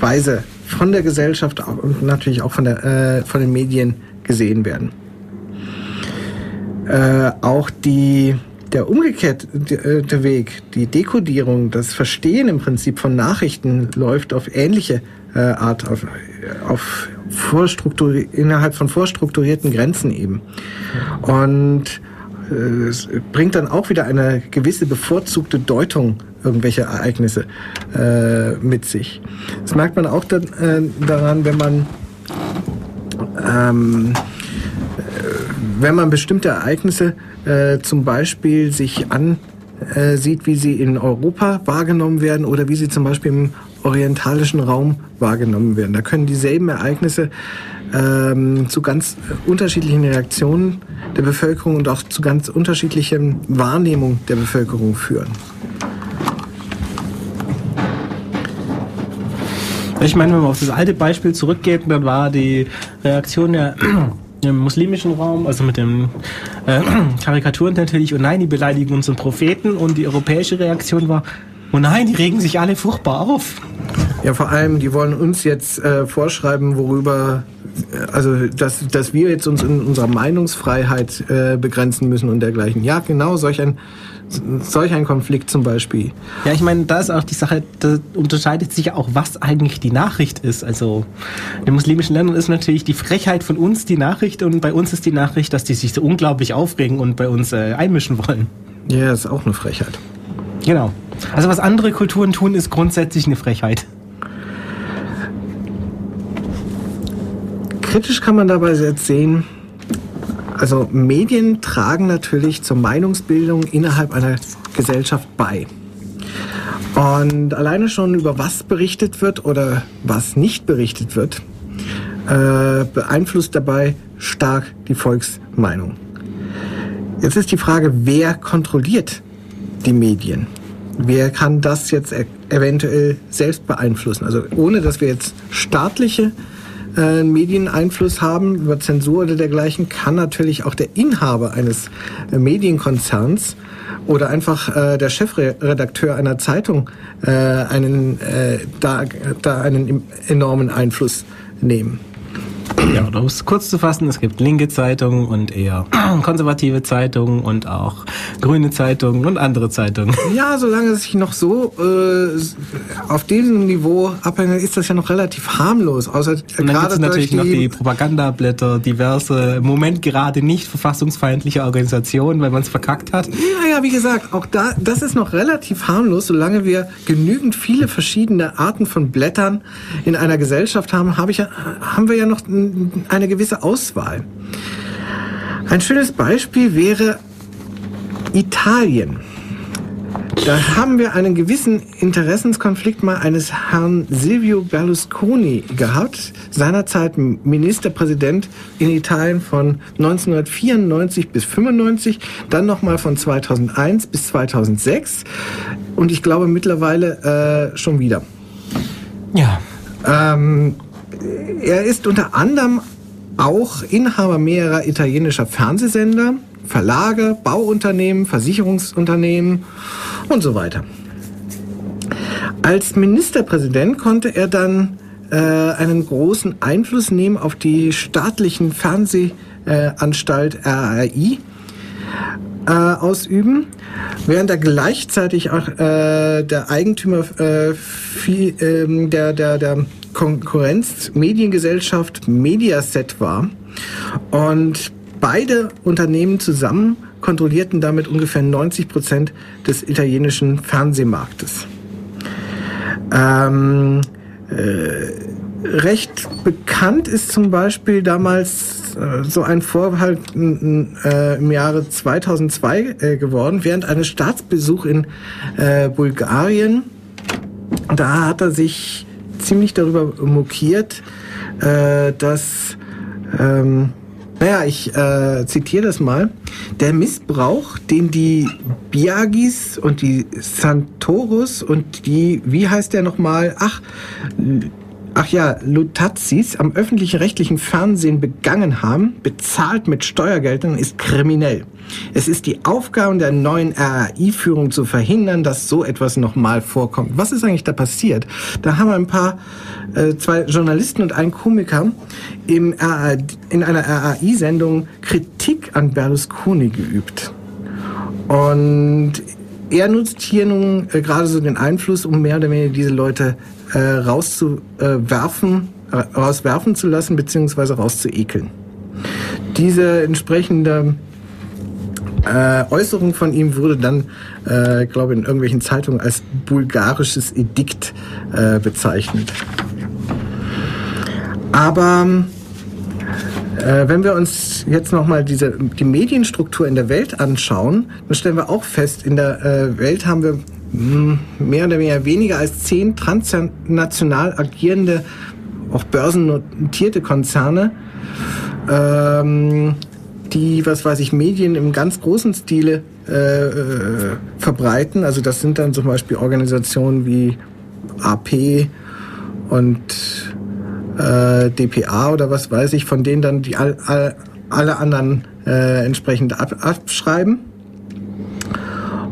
Weise von der Gesellschaft und natürlich auch von, der, äh, von den Medien gesehen werden. Äh, auch die, Der umgekehrte äh, Weg, die Dekodierung, das Verstehen im Prinzip von Nachrichten läuft auf ähnliche äh, Art, auf, auf innerhalb von vorstrukturierten Grenzen eben. Und äh, es bringt dann auch wieder eine gewisse bevorzugte Deutung irgendwelche Ereignisse äh, mit sich. Das merkt man auch dann, äh, daran, wenn man ähm, äh, wenn man bestimmte Ereignisse äh, zum Beispiel sich ansieht, wie sie in Europa wahrgenommen werden oder wie sie zum Beispiel im orientalischen Raum wahrgenommen werden. Da können dieselben Ereignisse ähm, zu ganz unterschiedlichen Reaktionen der Bevölkerung und auch zu ganz unterschiedlichen Wahrnehmungen der Bevölkerung führen. Ich meine, wenn man auf das alte Beispiel zurückgeht, dann war die Reaktion der im muslimischen Raum, also mit den äh, [clears throat] Karikaturen natürlich, und nein, die beleidigen unseren Propheten und die europäische Reaktion war, oh nein, die regen sich alle furchtbar auf. Ja, vor allem, die wollen uns jetzt äh, vorschreiben, worüber, äh, also dass, dass wir jetzt uns in unserer Meinungsfreiheit äh, begrenzen müssen und dergleichen. Ja, genau, solch ein solch ein Konflikt zum Beispiel. Ja, ich meine, da ist auch die Sache, da unterscheidet sich ja auch, was eigentlich die Nachricht ist. Also in den muslimischen Ländern ist natürlich die Frechheit von uns die Nachricht und bei uns ist die Nachricht, dass die sich so unglaublich aufregen und bei uns äh, einmischen wollen. Ja, ist auch eine Frechheit. Genau. Also was andere Kulturen tun, ist grundsätzlich eine Frechheit. Kritisch kann man dabei jetzt sehen, also Medien tragen natürlich zur Meinungsbildung innerhalb einer Gesellschaft bei. Und alleine schon über was berichtet wird oder was nicht berichtet wird, äh, beeinflusst dabei stark die Volksmeinung. Jetzt ist die Frage, wer kontrolliert die Medien? Wer kann das jetzt e eventuell selbst beeinflussen? Also ohne dass wir jetzt staatliche äh, Medieneinfluss haben über Zensur oder dergleichen, kann natürlich auch der Inhaber eines äh, Medienkonzerns oder einfach äh, der Chefredakteur einer Zeitung äh, einen, äh, da, da einen enormen Einfluss nehmen. Ja, oder um es kurz zu fassen, es gibt linke Zeitungen und eher [clears throat] konservative Zeitungen und auch grüne Zeitungen und andere Zeitungen. [laughs] Ja, solange es sich noch so äh, auf diesem Niveau abhängt, ist das ja noch relativ harmlos. Außer und dann gibt es natürlich die noch die Propagandablätter, diverse, im Moment gerade nicht verfassungsfeindliche Organisationen, weil man es verkackt hat. Ja, ja, wie gesagt, auch da, das ist noch relativ harmlos, solange wir genügend viele verschiedene Arten von Blättern in einer Gesellschaft haben, hab ich, haben wir ja noch eine gewisse Auswahl. Ein schönes Beispiel wäre Italien. Da haben wir einen gewissen Interessenskonflikt mal eines Herrn Silvio Berlusconi gehabt, seinerzeit Ministerpräsident in Italien von 1994 bis 95, dann nochmal von 2001 bis 2006 und ich glaube mittlerweile äh, schon wieder. Ja. Ähm, er ist unter anderem auch Inhaber mehrerer italienischer Fernsehsender, Verlage, Bauunternehmen, Versicherungsunternehmen und so weiter. Als Ministerpräsident konnte er dann äh, einen großen Einfluss nehmen auf die staatlichen Fernsehanstalt äh, RAI äh, ausüben, während er gleichzeitig auch äh, der Eigentümer äh, viel, ähm, der, der, der Konkurrenz Mediengesellschaft Mediaset war. Und beide Unternehmen zusammen kontrollierten damit ungefähr 90 Prozent des italienischen Fernsehmarktes. Ähm, äh, recht bekannt ist zum Beispiel damals äh, so ein Vorfall äh, im Jahre 2002 äh, geworden, während eines Staatsbesuchs in äh, Bulgarien. Da hat er sich ziemlich darüber mokiert, äh, dass, ähm, naja, ich äh, zitiere das mal, der Missbrauch, den die Biagis und die Santoros und die, wie heißt der nochmal, ach, ach ja, Lutazis am öffentlich-rechtlichen Fernsehen begangen haben, bezahlt mit Steuergeldern, ist kriminell. Es ist die Aufgabe der neuen RAI-Führung zu verhindern, dass so etwas nochmal vorkommt. Was ist eigentlich da passiert? Da haben ein paar, äh, zwei Journalisten und ein Komiker im RAI, in einer RAI-Sendung Kritik an Berlusconi geübt. Und er nutzt hier nun äh, gerade so den Einfluss, um mehr oder weniger diese Leute äh, rauszuwerfen, äh, rauswerfen zu lassen, beziehungsweise rauszuekeln. Diese entsprechende äh, Äußerung von ihm wurde dann, äh, glaube in irgendwelchen Zeitungen als bulgarisches Edikt äh, bezeichnet. Aber äh, wenn wir uns jetzt nochmal die Medienstruktur in der Welt anschauen, dann stellen wir auch fest, in der äh, Welt haben wir mehr oder weniger weniger als zehn transnational agierende, auch börsennotierte Konzerne, ähm, die, was weiß ich, Medien im ganz großen Stile äh, äh verbreiten. Also das sind dann zum Beispiel Organisationen wie AP und äh, DPA oder was weiß ich, von denen dann die all, all, alle anderen äh, entsprechend ab, abschreiben.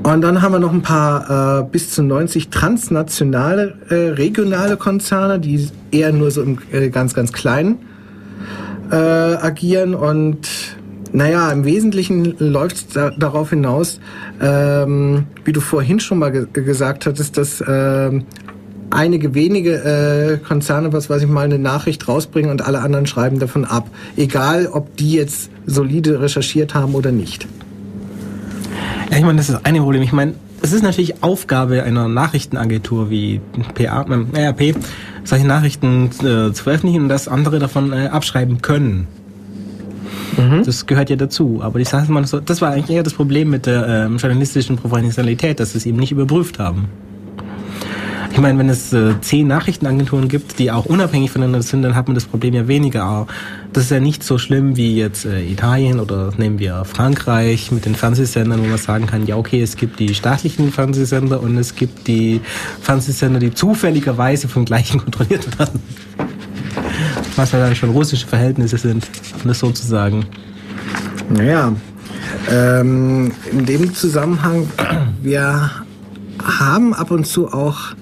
Und dann haben wir noch ein paar äh, bis zu 90 transnationale, äh, regionale Konzerne, die eher nur so im äh, ganz, ganz kleinen äh, agieren. Und naja, im Wesentlichen läuft es da, darauf hinaus, ähm, wie du vorhin schon mal ge gesagt hattest, dass äh, einige wenige äh, Konzerne, was weiß ich mal, eine Nachricht rausbringen und alle anderen schreiben davon ab. Egal, ob die jetzt solide recherchiert haben oder nicht. Ja, ich meine, das ist das eine Problem. Ich meine, es ist natürlich Aufgabe einer Nachrichtenagentur wie PA, äh, RP, solche Nachrichten äh, zu veröffentlichen und dass andere davon äh, abschreiben können. Mhm. Das gehört ja dazu. Aber ich sage mal so, das war eigentlich eher das Problem mit der ähm, journalistischen Professionalität, dass sie es eben nicht überprüft haben. Ich meine, wenn es äh, zehn Nachrichtenagenturen gibt, die auch unabhängig voneinander sind, dann hat man das Problem ja weniger. Aber das ist ja nicht so schlimm wie jetzt äh, Italien oder nehmen wir Frankreich mit den Fernsehsendern, wo man sagen kann, ja okay, es gibt die staatlichen Fernsehsender und es gibt die Fernsehsender, die zufälligerweise vom gleichen [laughs] kontrolliert werden. Was ja dann schon russische Verhältnisse sind, um das sozusagen. Naja, ähm, in dem Zusammenhang, wir haben ab und zu auch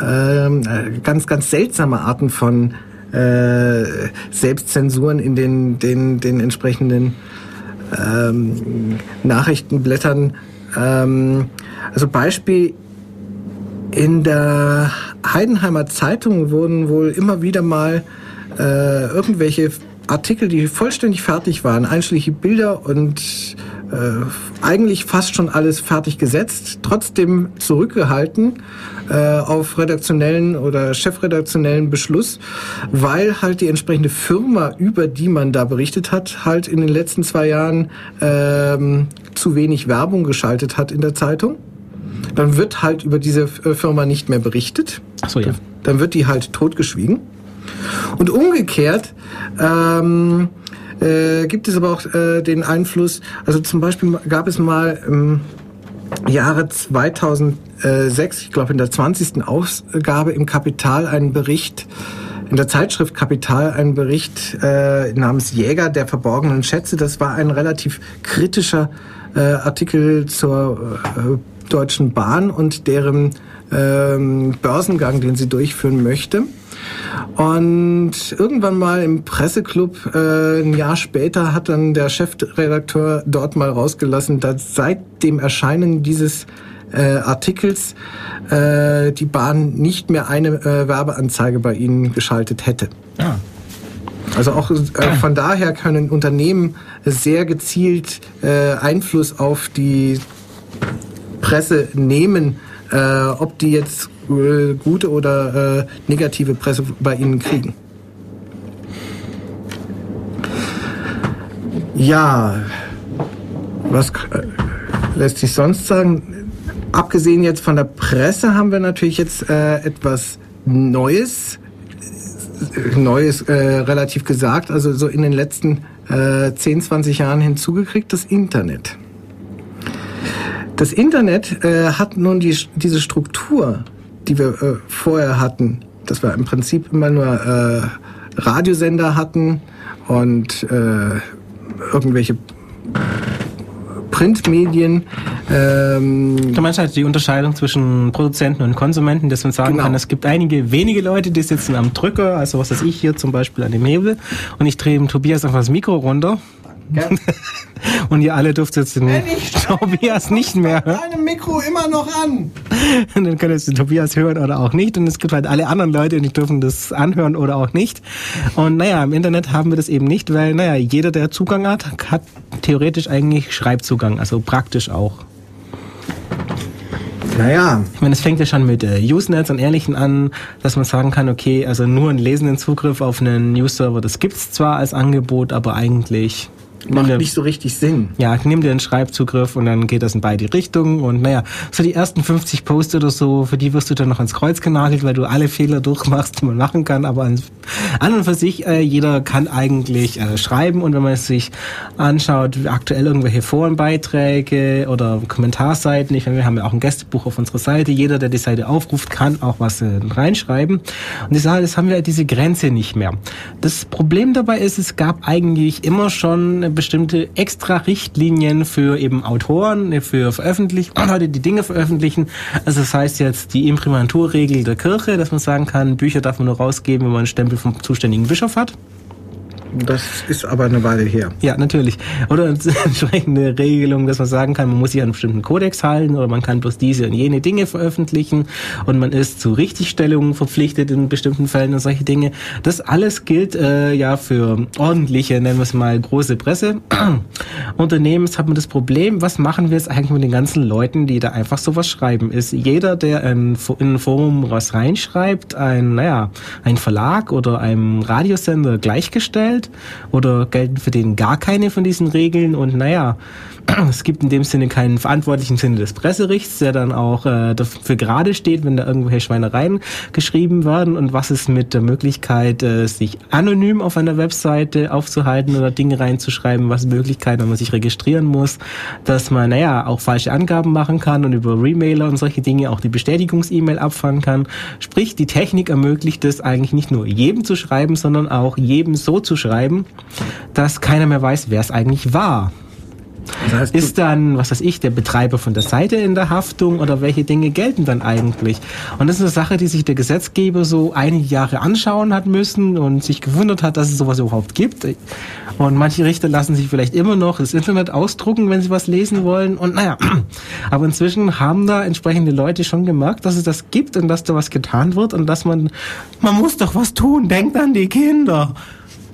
äh, ganz, ganz seltsame Arten von äh, Selbstzensuren in den, den, den entsprechenden ähm, Nachrichtenblättern. Ähm, also Beispiel in der Heidenheimer Zeitung wurden wohl immer wieder mal äh, irgendwelche Artikel, die vollständig fertig waren, einschließlich Bilder und äh, eigentlich fast schon alles fertig gesetzt, trotzdem zurückgehalten äh, auf redaktionellen oder chefredaktionellen Beschluss, weil halt die entsprechende Firma, über die man da berichtet hat, halt in den letzten zwei Jahren ähm, zu wenig Werbung geschaltet hat in der Zeitung. Dann wird halt über diese äh, Firma nicht mehr berichtet. Ach so, ja. Dann wird die halt totgeschwiegen. Und umgekehrt ähm, äh, gibt es aber auch äh, den Einfluss, also zum Beispiel gab es mal im Jahre 2006, ich glaube in der 20. Ausgabe im Kapital einen Bericht, in der Zeitschrift Kapital einen Bericht äh, namens Jäger der verborgenen Schätze. Das war ein relativ kritischer äh, Artikel zur äh, Deutschen Bahn und deren ähm, Börsengang, den sie durchführen möchte. Und irgendwann mal im Presseclub, äh, ein Jahr später, hat dann der Chefredakteur dort mal rausgelassen, dass seit dem Erscheinen dieses äh, Artikels äh, die Bahn nicht mehr eine äh, Werbeanzeige bei ihnen geschaltet hätte. Ah. Also auch äh, von daher können Unternehmen sehr gezielt äh, Einfluss auf die Presse nehmen, äh, ob die jetzt äh, gute oder äh, negative Presse bei Ihnen kriegen. Ja, was äh, lässt sich sonst sagen? Abgesehen jetzt von der Presse haben wir natürlich jetzt äh, etwas Neues, Neues äh, relativ gesagt, also so in den letzten äh, 10, 20 Jahren hinzugekriegt, das Internet. Das Internet äh, hat nun die, diese Struktur, die wir äh, vorher hatten, dass wir im Prinzip immer nur äh, Radiosender hatten und äh, irgendwelche Printmedien. Ähm, du meinst halt die Unterscheidung zwischen Produzenten und Konsumenten, dass man sagen genau. kann, es gibt einige wenige Leute, die sitzen am Drücker, also was weiß ich hier zum Beispiel an dem Hebel, und ich drehe dem Tobias einfach das Mikro runter Gern. [laughs] Und ihr alle dürft jetzt den Wenn ich [laughs] Tobias nicht mehr hören. Deinem Mikro immer noch an. Und [laughs] dann könnt ihr den Tobias hören oder auch nicht. Und es gibt halt alle anderen Leute, die dürfen das anhören oder auch nicht. Und naja, im Internet haben wir das eben nicht, weil, naja, jeder, der Zugang hat, hat theoretisch eigentlich Schreibzugang, also praktisch auch. Naja, Ich meine, es fängt ja schon mit äh, Usenets und Ähnlichen an, dass man sagen kann, okay, also nur einen lesenden Zugriff auf einen News-Server, das gibt's zwar als Angebot, aber eigentlich macht dir- nicht so richtig Sinn. ja, nimm dir einen Schreibzugriff und dann geht das in beide Richtungen. Und naja, so die ersten 50 Posts oder so, für die wirst du dann noch ins Kreuz genagelt, weil du alle Fehler durchmachst, die man machen kann, aber an, an und für sich, äh, jeder kann eigentlich äh, schreiben. Und wenn man sich anschaut, aktuell irgendwelche Forenbeiträge oder Kommentarseiten, ich meine, wir haben ja auch ein Gästebuch auf unserer Seite, jeder, der die Seite aufruft, kann auch was äh, reinschreiben. Und ich sage, das haben wir diese Grenze nicht mehr. Das Problem dabei ist, es gab eigentlich immer schon bestimmte extra Richtlinien für eben Autoren, für Veröffentlichen, [clears throat] Leute, die Dinge veröffentlichen. Also das heißt jetzt die Imprimaturregel der Kirche, dass man sagen kann, Bücher darf man nur rausgeben, wenn man einen Stempel vom zuständigen Bischof hat. Das ist aber eine Weile her. Ja, natürlich. Oder entsprechende Regelung, dass man sagen kann, man muss sich an einen bestimmten Kodex halten oder man kann bloß diese und jene Dinge veröffentlichen und man ist zu Richtigstellungen verpflichtet in bestimmten Fällen und solche Dinge. Das alles gilt äh, ja für ordentliche, nennen wir es mal, große Presse. [clears throat] Unternehmens hat man das Problem, was machen wir jetzt eigentlich mit den ganzen Leuten, die da einfach sowas schreiben? Ist jeder, der in, in ein Forum was reinschreibt, ein, naja, ein Verlag oder einem Radiosender gleichgestellt? Oder gelten für den gar keine von diesen Regeln? Und naja, [clears throat] es gibt in dem Sinne keinen verantwortlichen Sinne des Presserichts, der dann auch äh, dafür gerade steht, wenn da irgendwelche Schweinereien geschrieben werden. Und was ist mit der Möglichkeit, äh, sich anonym auf einer Webseite aufzuhalten oder Dinge reinzuschreiben? Was Möglichkeit, wenn man sich registrieren muss, dass man, naja, auch falsche Angaben machen kann und über Remailer und solche Dinge auch die Bestätigungs-E-Mail abfangen kann. Sprich, die Technik ermöglicht es eigentlich nicht nur jedem zu schreiben, sondern auch jedem so zu schreiben, dass keiner mehr weiß, wer es eigentlich war. Das heißt, Ist dann, was weiß ich, der Betreiber von der Seite in der Haftung oder welche Dinge gelten dann eigentlich? Und das ist eine Sache, die sich der Gesetzgeber so einige Jahre anschauen hat müssen und sich gewundert hat, dass es sowas überhaupt gibt. Und manche Richter lassen sich vielleicht immer noch das Internet ausdrucken, wenn sie was lesen wollen. Und naja, [clears throat] aber inzwischen haben da entsprechende Leute schon gemerkt, dass es das gibt und dass da was getan wird und dass man, man muss doch was tun, denkt an die Kinder.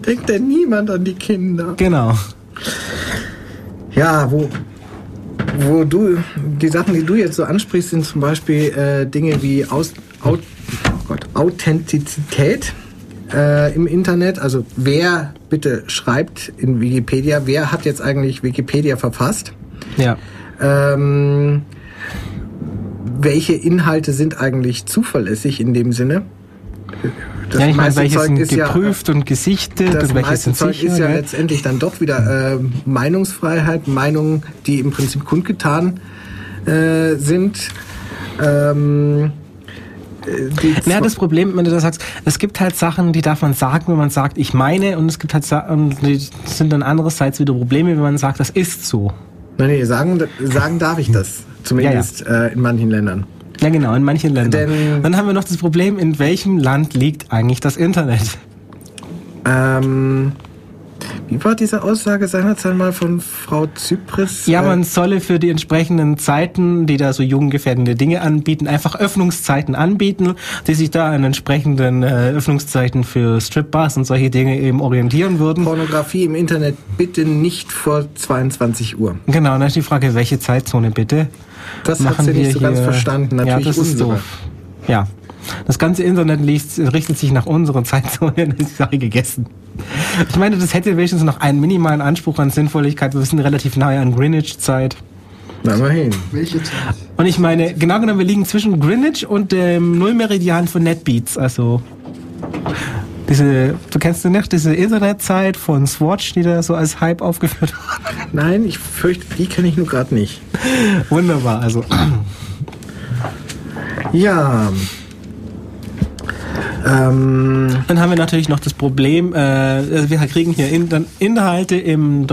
denkt denn niemand an die Kinder? Genau. Ja, wo, wo du, die Sachen, die du jetzt so ansprichst, sind zum Beispiel äh, Dinge wie Aus, Au, oh Gott, Authentizität äh, im Internet. Also wer bitte schreibt in Wikipedia, wer hat jetzt eigentlich Wikipedia verfasst? Ja. Ähm, welche Inhalte sind eigentlich zuverlässig in dem Sinne? Das ja, ich meine, welche Zeug sind ist ja- geprüft und gesichtet das und welche sind Zeug sicher. ist ja gell? letztendlich dann doch wieder äh, Meinungsfreiheit, Meinungen, die im Prinzip kundgetan äh, sind. Ähm, äh, die Ja, das Problem, wenn du das sagst, es gibt halt Sachen, die darf man sagen, wenn man sagt, ich meine, und es gibt halt Sachen, die sind dann andererseits wieder Probleme, wenn man sagt, das ist so. Nein, nee, sagen, sagen darf ich das. Zumindest Äh, in manchen Ländern. Ja, genau, in manchen Ländern. Denn- dann haben wir noch das Problem, in welchem Land liegt eigentlich das Internet? Ähm, wie war diese Aussage seinerzeit mal von Frau Zypris? Ja, man solle für die entsprechenden Zeiten, die da so jugendgefährdende Dinge anbieten, einfach Öffnungszeiten anbieten, die sich da an entsprechenden äh, Öffnungszeiten für Stripbars und solche Dinge eben orientieren würden. Pornografie im Internet bitte nicht vor 22 Uhr. Genau, dann ist die Frage, welche Zeitzone bitte? Das hat sie nicht so ganz verstanden. Natürlich ja, das ist unsere. doof. Ja. Das ganze Internet liest, richtet sich nach unserer Zeitzone, [laughs] dann ist die Sache gegessen. Ich meine, das hätte wenigstens noch einen minimalen Anspruch an Sinnvolligkeit. Wir sind relativ nahe an Greenwich-Zeit. Na, immerhin. Welche Zeit? Und ich meine, genau genommen, wir liegen zwischen Greenwich und dem Nullmeridian von NetBeats. Also, diese, du kennst du nicht, diese Internetzeit von Swatch, die da so als Hype aufgeführt wurde. Nein, ich fürchte, die kenne ich nur gerade nicht. Wunderbar, also. Ja. Ähm, Dann haben wir natürlich noch das Problem, äh, wir kriegen hier in, Inhalte im,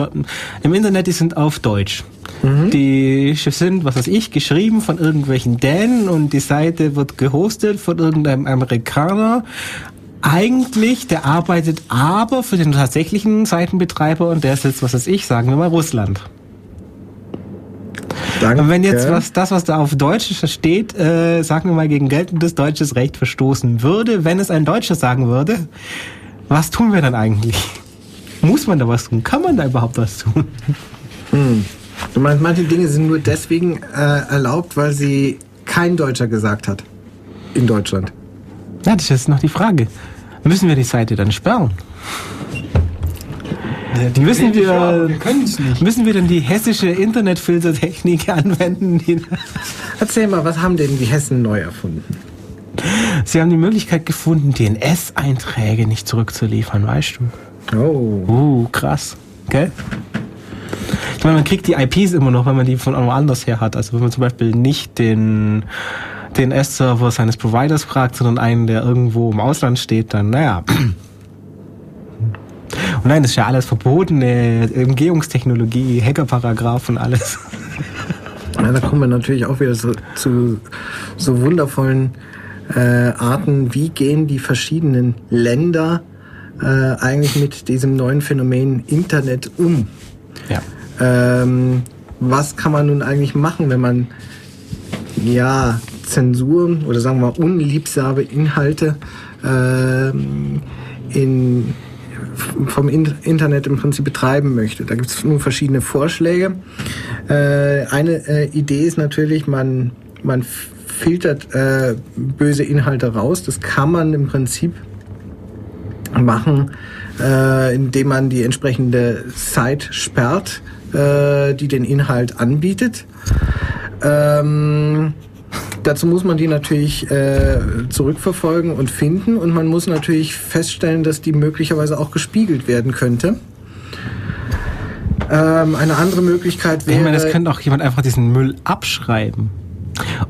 im Internet, die sind auf Deutsch. Die sind, was weiß ich, geschrieben von irgendwelchen Dänen und die Seite wird gehostet von irgendeinem Amerikaner. Eigentlich, der arbeitet aber für den tatsächlichen Seitenbetreiber und der ist jetzt, was weiß ich, sagen wir mal Russland. Danke. Und wenn jetzt was, das, was da auf Deutsch steht, äh, sagen wir mal, gegen geltendes deutsches Recht verstoßen würde, wenn es ein Deutscher sagen würde, was tun wir dann eigentlich? Muss man da was tun? Kann man da überhaupt was tun? Hm. Du meinst, manche Dinge sind nur deswegen äh, erlaubt, weil sie kein Deutscher gesagt hat in Deutschland. Ja, das ist noch die Frage. Müssen wir die Seite dann sperren? Die müssen wir, wir nicht. Müssen wir denn die hessische Internetfiltertechnik anwenden? Erzähl mal, was haben denn die Hessen neu erfunden? Sie haben die Möglichkeit gefunden, DNS-Einträge nicht zurückzuliefern, weißt du? Oh. Uh, krass. Gell? Ich meine, man kriegt die IPs immer noch, wenn man die von woanders her hat. Also wenn man zum Beispiel nicht den DNS-Server seines Providers fragt, sondern einen, der irgendwo im Ausland steht, dann, naja. Und nein, das ist ja alles verbotene Umgehungstechnologie, Hackerparagraph und alles. Ja, da kommen wir natürlich auch wieder so, zu so wundervollen äh, Arten, wie gehen die verschiedenen Länder äh, eigentlich mit diesem neuen Phänomen Internet um? Ja. Ähm, was kann man nun eigentlich machen, wenn man ja Zensuren oder sagen wir unliebsame Inhalte äh, in, vom Internet im Prinzip betreiben möchte. Da gibt es nun verschiedene Vorschläge. Äh, eine äh, Idee ist natürlich, man, man filtert äh, böse Inhalte raus. Das kann man im Prinzip machen, äh, indem man die entsprechende Site sperrt, äh, die den Inhalt anbietet. Ähm, Dazu muss man die natürlich äh, zurückverfolgen und finden und man muss natürlich feststellen, dass die möglicherweise auch gespiegelt werden könnte. Ähm, eine andere Möglichkeit wäre. Ich meine, das könnte auch jemand einfach diesen Müll abschreiben.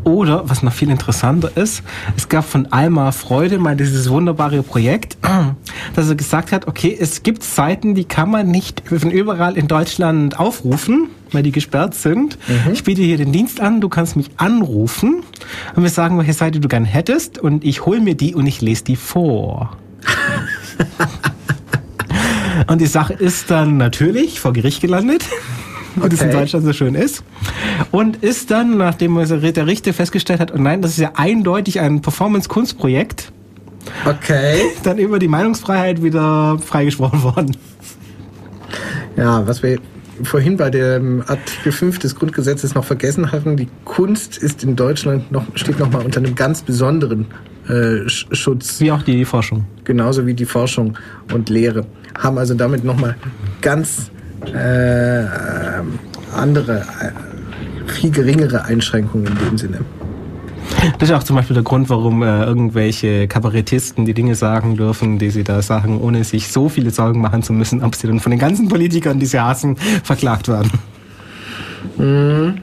Oder, was noch viel interessanter ist, es gab von Alma Freude mal dieses wunderbare Projekt, [clears throat] dass er gesagt hat, okay, es gibt Seiten, die kann man nicht von überall in Deutschland aufrufen, weil die gesperrt sind. Mhm. Ich biete hier den Dienst an, du kannst mich anrufen und mir sagen, welche Seite du gern hättest und ich hole mir die und ich lese die vor. [laughs] und die Sache ist dann natürlich vor Gericht gelandet [laughs] wie okay. das in Deutschland so schön ist. Und ist dann, nachdem der Richter festgestellt hat, oh nein, das ist ja eindeutig ein Performance-Kunstprojekt, okay. [laughs] dann über die Meinungsfreiheit wieder freigesprochen worden. Ja, was wir vorhin bei dem Artikel 5 des Grundgesetzes noch vergessen hatten, die Kunst ist in Deutschland noch, steht nochmal unter einem ganz besonderen äh, Schutz. Wie auch die Forschung. Genauso wie die Forschung und Lehre. Haben also damit nochmal ganz äh, andere, äh, viel geringere Einschränkungen in dem Sinne. Das ist auch zum Beispiel der Grund, warum äh, irgendwelche Kabarettisten die Dinge sagen dürfen, die sie da sagen, ohne sich so viele Sorgen machen zu müssen, ob sie dann von den ganzen Politikern, die sie hassen, verklagt werden. Mhm.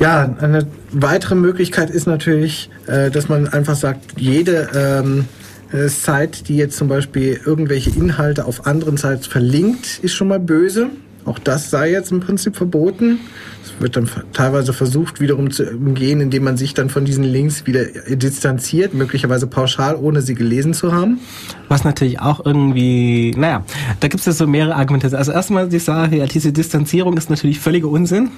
Ja, eine weitere Möglichkeit ist natürlich, äh, dass man einfach sagt, jede ähm, äh, Site, die jetzt zum Beispiel irgendwelche Inhalte auf anderen Sites verlinkt, ist schon mal böse. Auch das sei jetzt im Prinzip verboten. Es wird dann teilweise versucht, wiederum zu umgehen, indem man sich dann von diesen Links wieder distanziert, möglicherweise pauschal, ohne sie gelesen zu haben. Was natürlich auch irgendwie, naja, da gibt es ja so mehrere Argumente. Also erstmal die Sache, ja, diese Distanzierung ist natürlich völliger Unsinn.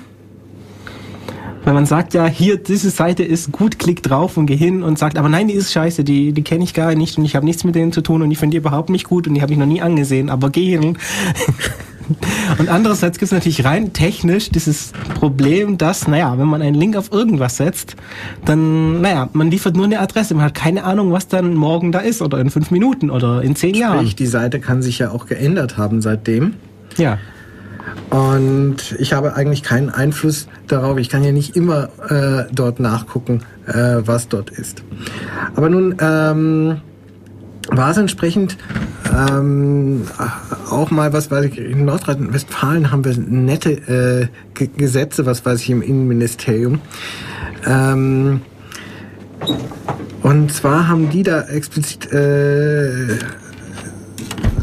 Weil man sagt ja, hier, diese Seite ist gut, klick drauf und geh hin und sagt, aber nein, die ist scheiße, die, die kenne ich gar nicht und ich habe nichts mit denen zu tun und ich finde die überhaupt nicht gut und die habe ich noch nie angesehen, aber geh hin. [laughs] Und andererseits gibt es natürlich rein technisch dieses Problem, dass, naja, wenn man einen Link auf irgendwas setzt, dann, naja, man liefert nur eine Adresse. Man hat keine Ahnung, was dann morgen da ist oder in fünf Minuten oder in zehn Sprich, Jahren. Die Seite kann sich ja auch geändert haben seitdem. Ja. Und ich habe eigentlich keinen Einfluss darauf. Ich kann ja nicht immer äh, dort nachgucken, äh, was dort ist. Aber nun ähm, war es entsprechend ähm, auch mal, was weiß ich, in Nordrhein-Westfalen haben wir nette äh, Gesetze, was weiß ich, im Innenministerium. Ähm, und zwar haben die da explizit äh,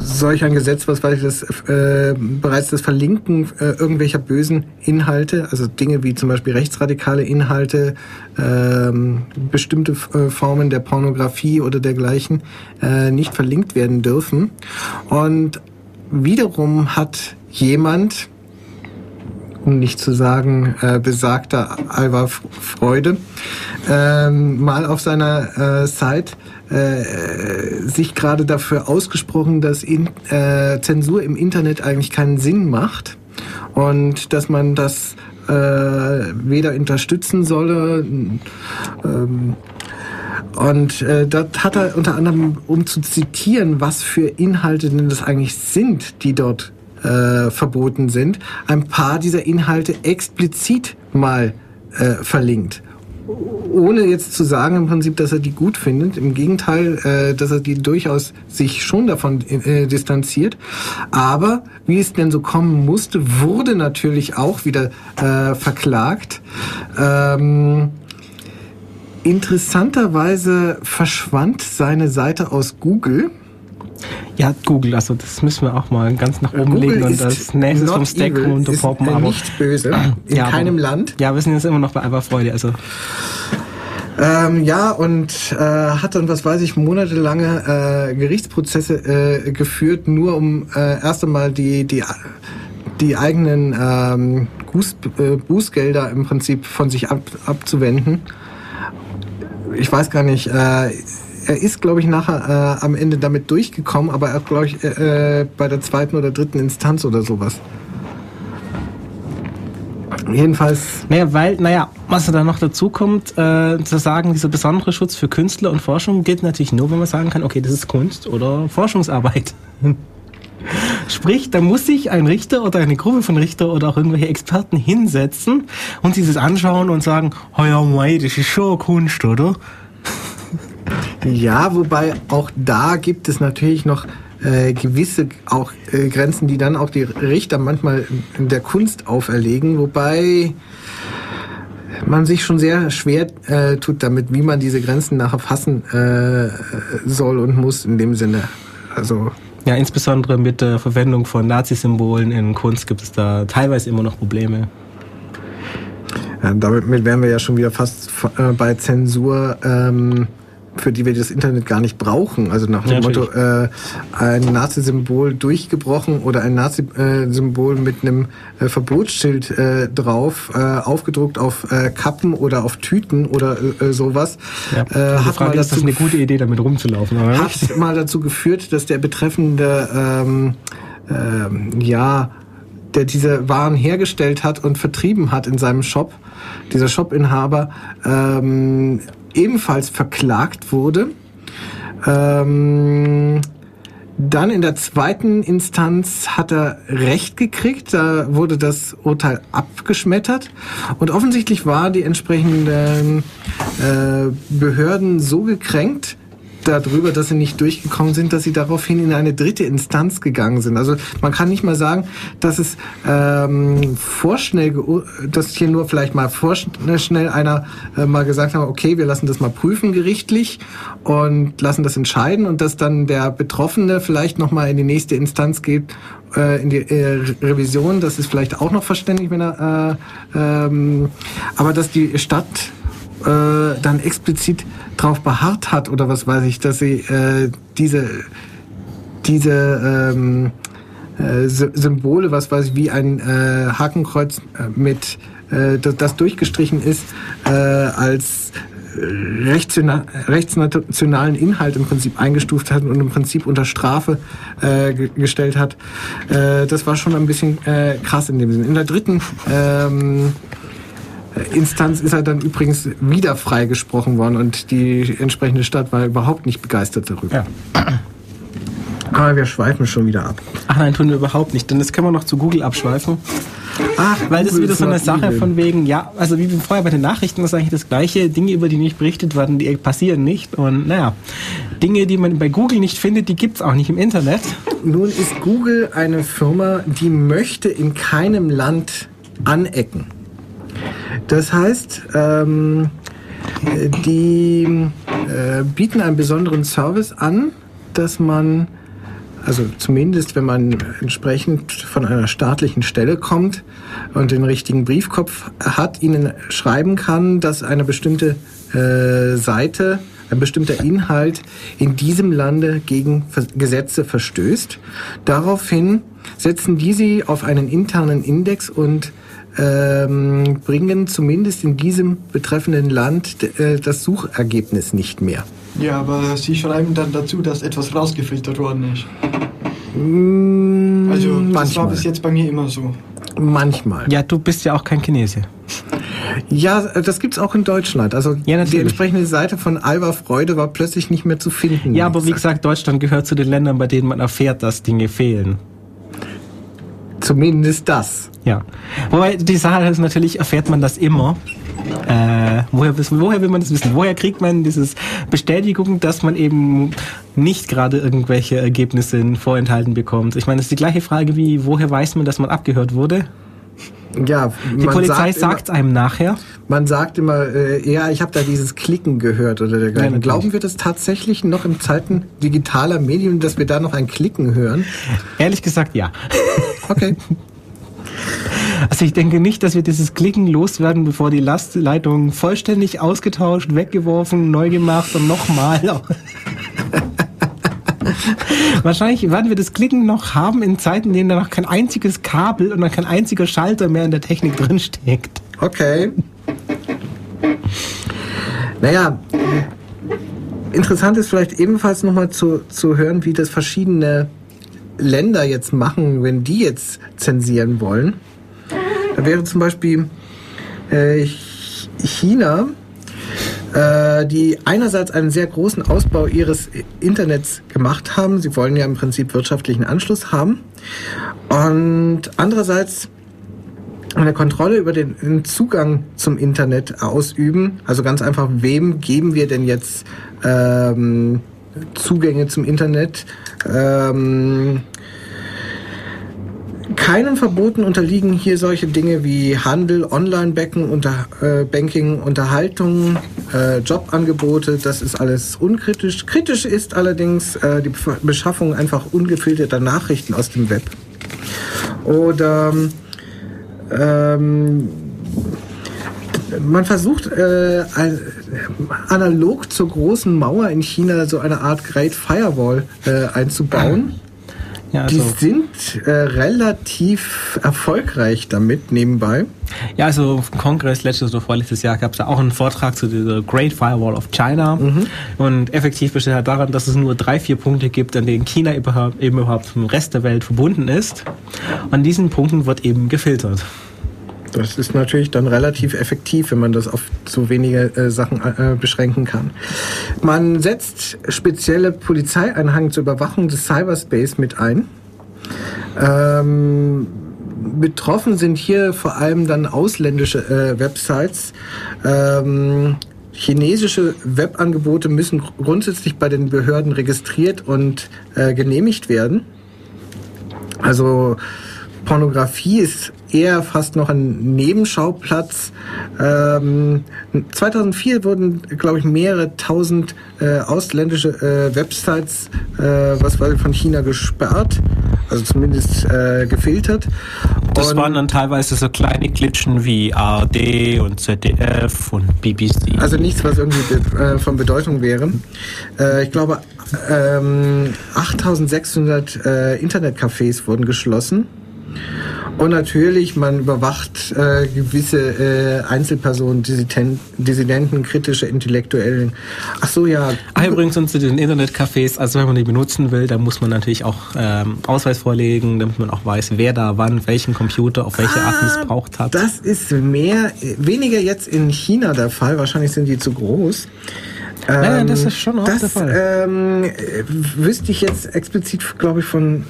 solch ein Gesetz, was weiß ich, das, äh, bereits das Verlinken äh, irgendwelcher bösen Inhalte, also Dinge wie zum Beispiel rechtsradikale Inhalte, ähm, bestimmte äh, Formen der Pornografie oder dergleichen äh, nicht verlinkt werden dürfen. Und wiederum hat jemand, um nicht zu sagen äh, besagter Alva Freude, äh, mal auf seiner äh, Site äh, sich gerade dafür ausgesprochen, dass in, äh, Zensur im Internet eigentlich keinen Sinn macht und dass man das äh, weder unterstützen solle. Ähm, und äh, das hat er unter anderem, um zu zitieren, was für Inhalte denn das eigentlich sind, die dort äh, verboten sind, ein paar dieser Inhalte explizit mal äh, verlinkt ohne jetzt zu sagen im Prinzip, dass er die gut findet. Im Gegenteil, äh, dass er die durchaus sich schon davon äh, distanziert. Aber wie es denn so kommen musste, wurde natürlich auch wieder äh, verklagt. Ähm, interessanterweise verschwand seine Seite aus Google. Ja, Google, also das müssen wir auch mal ganz nach oben Google legen und das nächstes vom Stack runterpoppen. Ist aber nicht böse, [clears throat] in ja, keinem aber, Land. Ja, wir sind jetzt immer noch bei Alberfreude, also. Ähm, ja, und äh, hat dann, was weiß ich, monatelange äh, Gerichtsprozesse äh, geführt, nur um äh, erst einmal die, die, die eigenen ähm, Buß, äh, Bußgelder im Prinzip von sich ab, abzuwenden. Ich weiß gar nicht, äh, er ist, glaube ich, nachher äh, am Ende damit durchgekommen, aber er, glaube ich, äh, äh, bei der zweiten oder dritten Instanz oder sowas. Jedenfalls. Naja, weil, naja, was da noch dazu kommt, äh, zu sagen, dieser besondere Schutz für Künstler und Forschung gilt natürlich nur, wenn man sagen kann, okay, das ist Kunst oder Forschungsarbeit. [laughs] Sprich, da muss sich ein Richter oder eine Gruppe von Richter oder auch irgendwelche Experten hinsetzen und sich das anschauen und sagen, ja, mei, das ist schon Kunst, oder? Ja, wobei auch da gibt es natürlich noch äh, gewisse auch äh, Grenzen, die dann auch die Richter manchmal in der Kunst auferlegen, wobei man sich schon sehr schwer äh, tut damit, wie man diese Grenzen nachher fassen äh, soll und muss in dem Sinne. Also ja, insbesondere mit der Verwendung von Nazi-Symbolen in Kunst gibt es da teilweise immer noch Probleme. Ja, damit wären wir ja schon wieder fast äh, bei Zensur. Ähm, für die wir das Internet gar nicht brauchen. Also nach dem ja, Motto, äh, ein Nazi-Symbol durchgebrochen oder ein Nazi-Symbol mit einem äh, Verbotsschild äh, drauf, äh, aufgedruckt auf äh, Kappen oder auf Tüten oder äh, sowas. Ja. Äh, hat Frage mal ist das eine gute Idee, damit rumzulaufen? Oder? Hat mal dazu geführt, dass der betreffende ähm, ähm, ja der diese Waren hergestellt hat und vertrieben hat in seinem Shop, dieser Shopinhaber, ähm, ebenfalls verklagt wurde. Ähm, dann in der zweiten Instanz hat er Recht gekriegt, da wurde das Urteil abgeschmettert und offensichtlich war die entsprechenden äh, Behörden so gekränkt, darüber, dass sie nicht durchgekommen sind, dass sie daraufhin in eine dritte Instanz gegangen sind. Also man kann nicht mal sagen, dass es ähm, vorschnell, dass hier nur vielleicht mal vorschnell einer äh, mal gesagt hat, okay, wir lassen das mal prüfen gerichtlich und lassen das entscheiden und dass dann der Betroffene vielleicht noch mal in die nächste Instanz geht äh, in die äh, Revision, das ist vielleicht auch noch verständlich, wenn er, äh, ähm, aber dass die Stadt äh, dann explizit darauf beharrt hat oder was weiß ich, dass sie äh, diese diese ähm, äh, Symbole, was weiß ich, wie ein äh, Hakenkreuz äh, mit äh, das, das durchgestrichen ist, äh, als rechtsnationalen Inhalt im Prinzip eingestuft hat und im Prinzip unter Strafe äh, gestellt hat. Äh, das war schon ein bisschen äh, krass in dem Sinne. In der dritten ähm, Instanz ist er dann übrigens wieder freigesprochen worden und die entsprechende Stadt war überhaupt nicht begeistert darüber. Ja. Aber wir schweifen schon wieder ab. Ach nein, tun wir überhaupt nicht, denn das können wir noch zu Google abschweifen. Ach, weil das ist wieder so eine Sache Google. von wegen, ja, also wie vorher bei den Nachrichten das ist eigentlich das gleiche, Dinge, über die nicht berichtet werden, die passieren nicht. Und naja, Dinge, die man bei Google nicht findet, die gibt es auch nicht im Internet. Nun ist Google eine Firma, die möchte in keinem Land anecken. Das heißt, ähm, die äh, bieten einen besonderen Service an, dass man also zumindest wenn man entsprechend von einer staatlichen Stelle kommt und den richtigen Briefkopf hat, ihnen schreiben kann, dass eine bestimmte äh, Seite, ein bestimmter Inhalt in diesem Lande gegen Gesetze verstößt. Daraufhin setzen die sie auf einen internen Index und ähm, bringen zumindest in diesem betreffenden Land äh, das Suchergebnis nicht mehr. Ja, aber Sie schreiben dann dazu, dass etwas rausgefiltert worden ist. Mm, Also das war manchmal. bis jetzt bei mir immer so. Manchmal. Ja, du bist ja auch kein Chinese. Ja, das gibt's auch in Deutschland. Also Ja, die entsprechende Seite von Alva Freude war plötzlich nicht mehr zu finden. Ja, aber wie gesagt, Deutschland gehört zu den Ländern, bei denen man erfährt, dass Dinge fehlen. Zumindest das. Ja. Wobei die Sache ist natürlich, erfährt man das immer. Äh, woher, woher will man das wissen? Woher kriegt man dieses Bestätigung, dass man eben nicht gerade irgendwelche Ergebnisse vorenthalten bekommt? Ich meine, das ist die gleiche Frage wie, woher weiß man, dass man abgehört wurde? Ja, Die Polizei sagt sagt einem nachher. Man sagt immer, äh, ja, ich habe da dieses Klicken gehört oder Ja, dergleichen. natürlich. Glauben wir das tatsächlich noch in Zeiten digitaler Medien, dass wir da noch ein Klicken hören? Ehrlich gesagt, ja. Okay. [laughs] Also ich denke nicht, dass wir dieses Klicken loswerden, bevor die Lastleitung vollständig ausgetauscht, weggeworfen, neu gemacht und nochmal. [laughs] Wahrscheinlich werden wir das Klicken noch haben in Zeiten, in denen da noch kein einziges Kabel und noch kein einziger Schalter mehr in der Technik drinsteckt. Okay. Naja, interessant ist vielleicht ebenfalls nochmal zu, zu hören, wie das verschiedene Länder jetzt machen, wenn die jetzt zensieren wollen. Da wäre zum Beispiel äh, Ch- China, äh, die einerseits einen sehr großen Ausbau ihres Internets gemacht haben. Sie wollen ja im Prinzip wirtschaftlichen Anschluss haben. Und andererseits eine Kontrolle über den, den Zugang zum Internet ausüben. Also ganz einfach, wem geben wir denn jetzt ähm, Zugänge zum Internet? Ähm, keinen Verboten unterliegen hier solche Dinge wie Handel, Online-Banking, unter, äh, Unterhaltung, äh, Jobangebote. Das ist alles unkritisch. Kritisch ist allerdings äh, die Beschaffung einfach ungefilterter Nachrichten aus dem Web. Oder ähm, man versucht äh, ein, analog zur großen Mauer in China so eine Art Great Firewall äh, einzubauen. Ja, Die also, sind äh, relativ erfolgreich damit nebenbei. ja, also im Kongress letztes oder vorletztes Jahr gab es da auch einen Vortrag zu dieser Great Firewall of China. Und effektiv besteht halt daran, dass es nur drei, vier Punkte gibt, an denen China überhaupt, eben überhaupt vom Rest der Welt verbunden ist. An diesen Punkten wird eben gefiltert. Das ist natürlich dann relativ effektiv, wenn man das auf so wenige äh, Sachen äh, beschränken kann. Man setzt spezielle Polizeieinheiten zur Überwachung des Cyberspace mit ein. Ähm, betroffen sind hier vor allem dann ausländische äh, Websites. Ähm, chinesische Webangebote müssen gr- grundsätzlich bei den Behörden registriert und äh, genehmigt werden. Also Pornografie ist eher fast noch ein Nebenschauplatz. Ähm, 2004 wurden, glaube ich, mehrere tausend äh, ausländische äh, Websites, äh, was war von China gesperrt, also zumindest äh, gefiltert. Das Und- waren dann teilweise so kleine Klitschen wie ARD und ZDF und BBC. Also nichts, was irgendwie be äh, von Bedeutung wäre. Äh, ich glaube, ähm, 8600 äh, Internetcafés wurden geschlossen. Und natürlich, man überwacht äh, gewisse äh, Einzelpersonen, Dissidenten, Dissidenten, kritische Intellektuellen. Ach so, ja. Ah, übrigens und zu den Internetcafés, also wenn man die benutzen will, dann muss man natürlich auch ähm, Ausweis vorlegen, damit man auch weiß, wer da wann welchen Computer auf welche Art missbraucht hat. Das ist mehr, weniger jetzt in China der Fall. Wahrscheinlich sind die zu groß. Nein, das ist schon auch das, der Fall. Ähm, äh, wüsste ich jetzt explizit, glaube ich, von.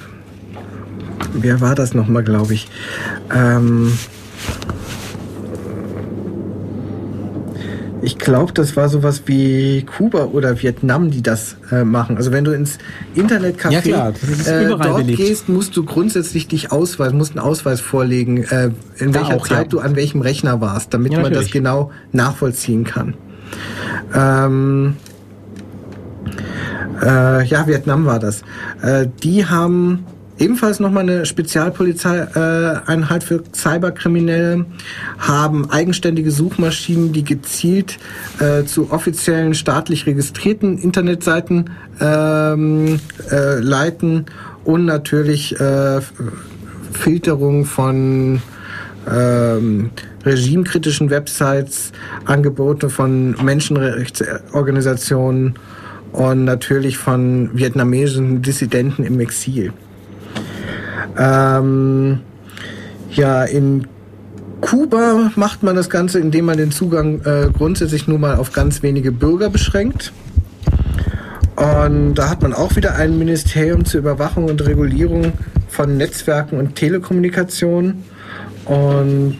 Wer war das nochmal, glaube ich? Ähm, ich glaube, das war sowas wie Kuba oder Vietnam, die das äh, machen. Also wenn du ins Internetcafé Ja, klar, äh, dort beliebt. gehst, musst du grundsätzlich dich ausweisen, musst einen Ausweis vorlegen, äh, in Da welcher auch, Zeit ja. du an welchem Rechner warst, damit Ja, man das genau nachvollziehen kann. Ähm, Äh, ja, Vietnam war das. Äh, die haben ebenfalls nochmal eine Spezialpolizeieinheit äh, für Cyberkriminelle, haben eigenständige Suchmaschinen, die gezielt äh, zu offiziellen staatlich registrierten Internetseiten ähm, äh, leiten und natürlich äh, Filterung von ähm, regimekritischen Websites, Angebote von Menschenrechtsorganisationen und natürlich von vietnamesischen Dissidenten im Exil. Ähm, ja, in Kuba macht man das Ganze, indem man den Zugang äh, grundsätzlich nur mal auf ganz wenige Bürger beschränkt. Und da hat man auch wieder ein Ministerium zur Überwachung und Regulierung von Netzwerken und Telekommunikation. Und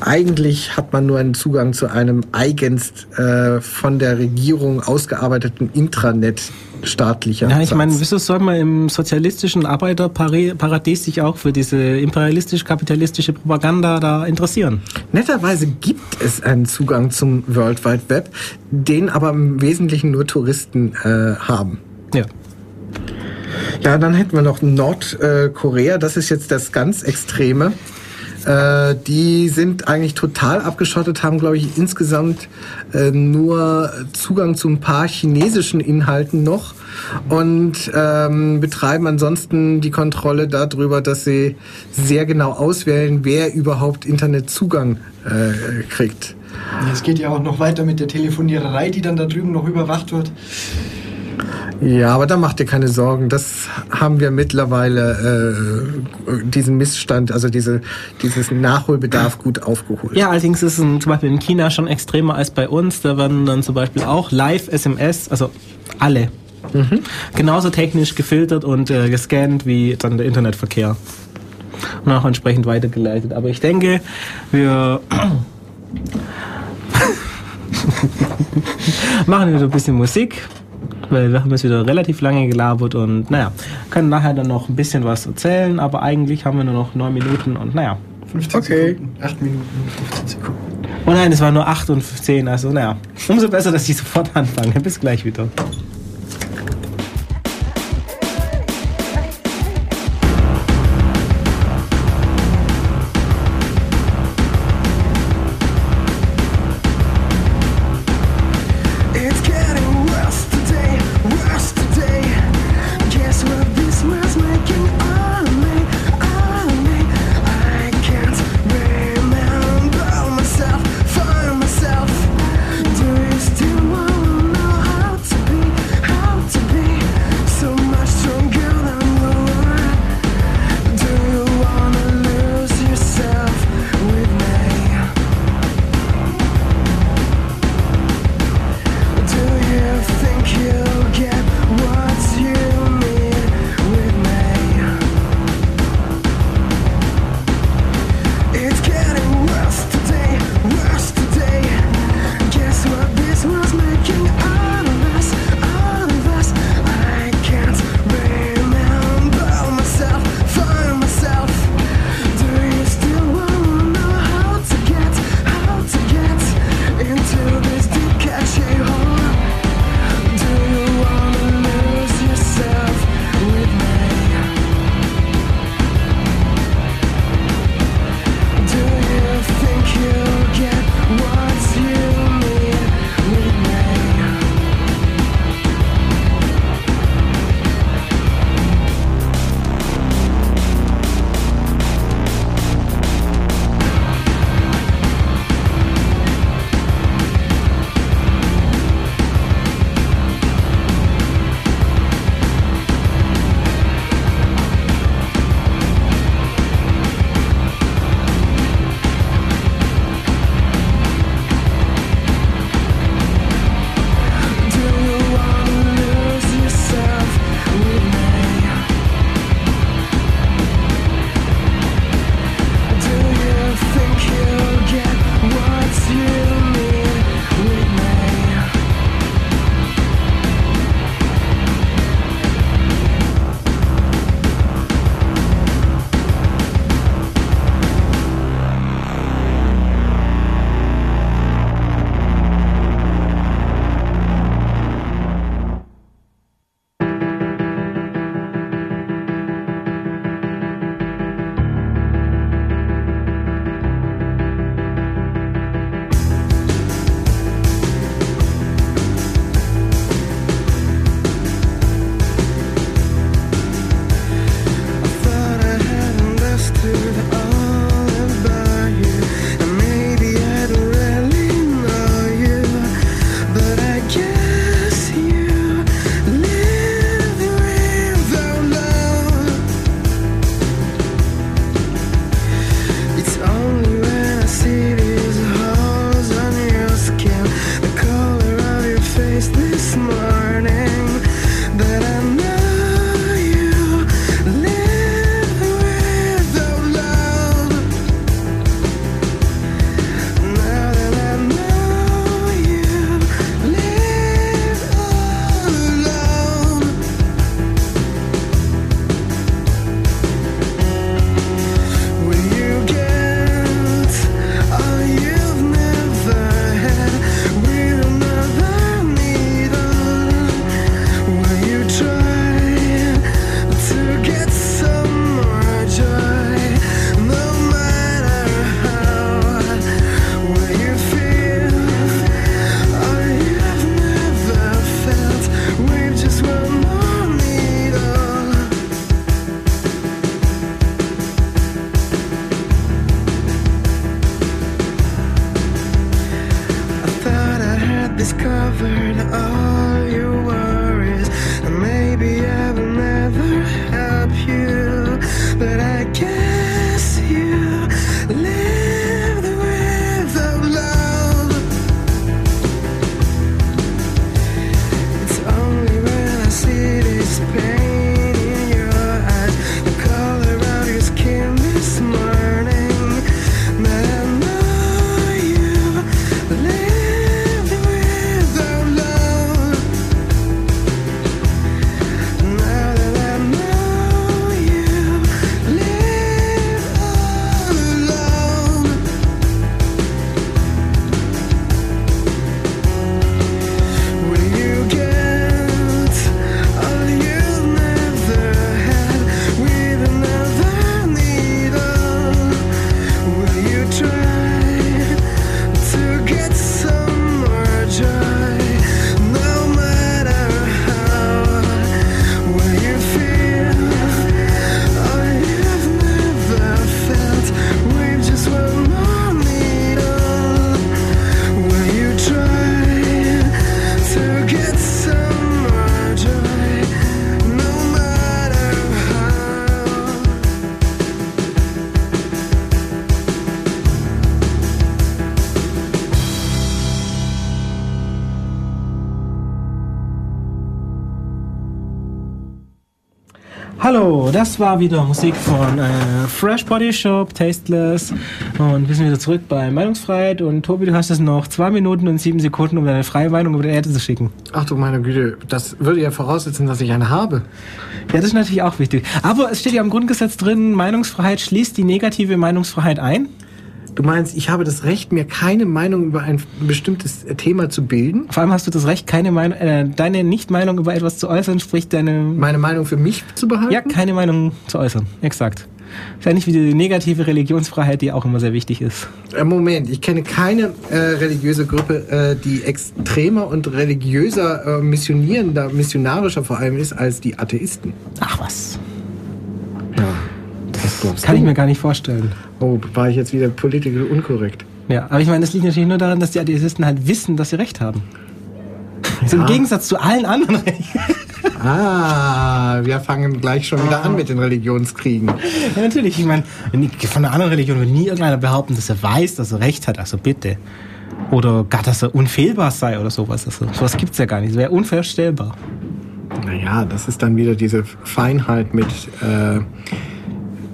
eigentlich hat man nur einen Zugang zu einem eigens äh, von der Regierung ausgearbeiteten Intranet staatlicher. Ja, ich meine, wieso soll man im sozialistischen Arbeiterparadies sich auch für diese imperialistisch-kapitalistische Propaganda da interessieren? Netterweise gibt es einen Zugang zum World Wide Web, den aber im Wesentlichen nur Touristen äh, haben. Ja. Ja, dann hätten wir noch Nordkorea. Das ist jetzt das ganz Extreme. Äh, die sind eigentlich total abgeschottet, haben, glaube ich, insgesamt äh, nur Zugang zu ein paar chinesischen Inhalten noch und ähm, betreiben ansonsten die Kontrolle darüber, dass sie sehr genau auswählen, wer überhaupt Internetzugang äh, kriegt. Es geht ja auch noch weiter mit der Telefoniererei, die dann da drüben noch überwacht wird. Ja, aber da macht ihr keine Sorgen. Das haben wir mittlerweile, äh, diesen Missstand, also diese, dieses Nachholbedarf gut aufgeholt. Ja, allerdings ist es zum Beispiel in China schon extremer als bei uns. Da werden dann zum Beispiel auch Live-SMS, also alle, mhm. genauso technisch gefiltert und äh, gescannt wie dann der Internetverkehr. Und auch entsprechend weitergeleitet. Aber ich denke, wir [coughs] machen wieder ein bisschen Musik weil wir haben jetzt wieder relativ lange gelabert und naja, können nachher dann noch ein bisschen was erzählen, aber eigentlich haben wir nur noch neun Minuten und naja. 15 okay. Sekunden, 8 Minuten, 15 Sekunden. Oh nein, es waren nur 8 und 10, also naja, umso besser, dass ich sofort anfange. Bis gleich wieder. Hallo, das war wieder Musik von äh, Fresh Body Shop, Tasteless. Und wir sind wieder zurück bei Meinungsfreiheit. Und Tobi, du hast jetzt noch zwei Minuten und sieben Sekunden, um deine freie Meinung über die Erde zu schicken. Ach du meine Güte, das würde ja voraussetzen, dass ich eine habe. Ja, das ist natürlich auch wichtig. Aber es steht ja im Grundgesetz drin, Meinungsfreiheit schließt die negative Meinungsfreiheit ein. Du meinst, ich habe das Recht, mir keine Meinung über ein bestimmtes Thema zu bilden? Vor allem hast du das Recht, keine Meinung, äh, deine Nicht-Meinung über etwas zu äußern, sprich deine. Meine Meinung für mich zu behalten? Ja, keine Meinung zu äußern. Exakt. Ist ja nicht wie die negative Religionsfreiheit, die auch immer sehr wichtig ist. Äh, Moment, ich kenne keine äh, religiöse Gruppe, äh, die extremer und religiöser, äh, missionierender, missionarischer vor allem ist als die Atheisten. Ach was. Ja, das glaubst Kann du? ich mir gar nicht vorstellen. Oh, war ich jetzt wieder politisch unkorrekt? Ja, aber ich meine, das liegt natürlich nur daran, dass die Atheisten halt wissen, dass sie recht haben. So Im Ja. Gegensatz zu allen anderen Rechten. Ah, wir fangen gleich schon wieder an mit den Religionskriegen. Ja, natürlich. Ich meine, von einer anderen Religion wird nie irgendeiner behaupten, dass er weiß, dass er recht hat. Also bitte. Oder gar, dass er unfehlbar sei oder sowas. Also, sowas gibt's ja gar nicht. Das wäre unvorstellbar. Naja, das ist dann wieder diese Feinheit mit äh,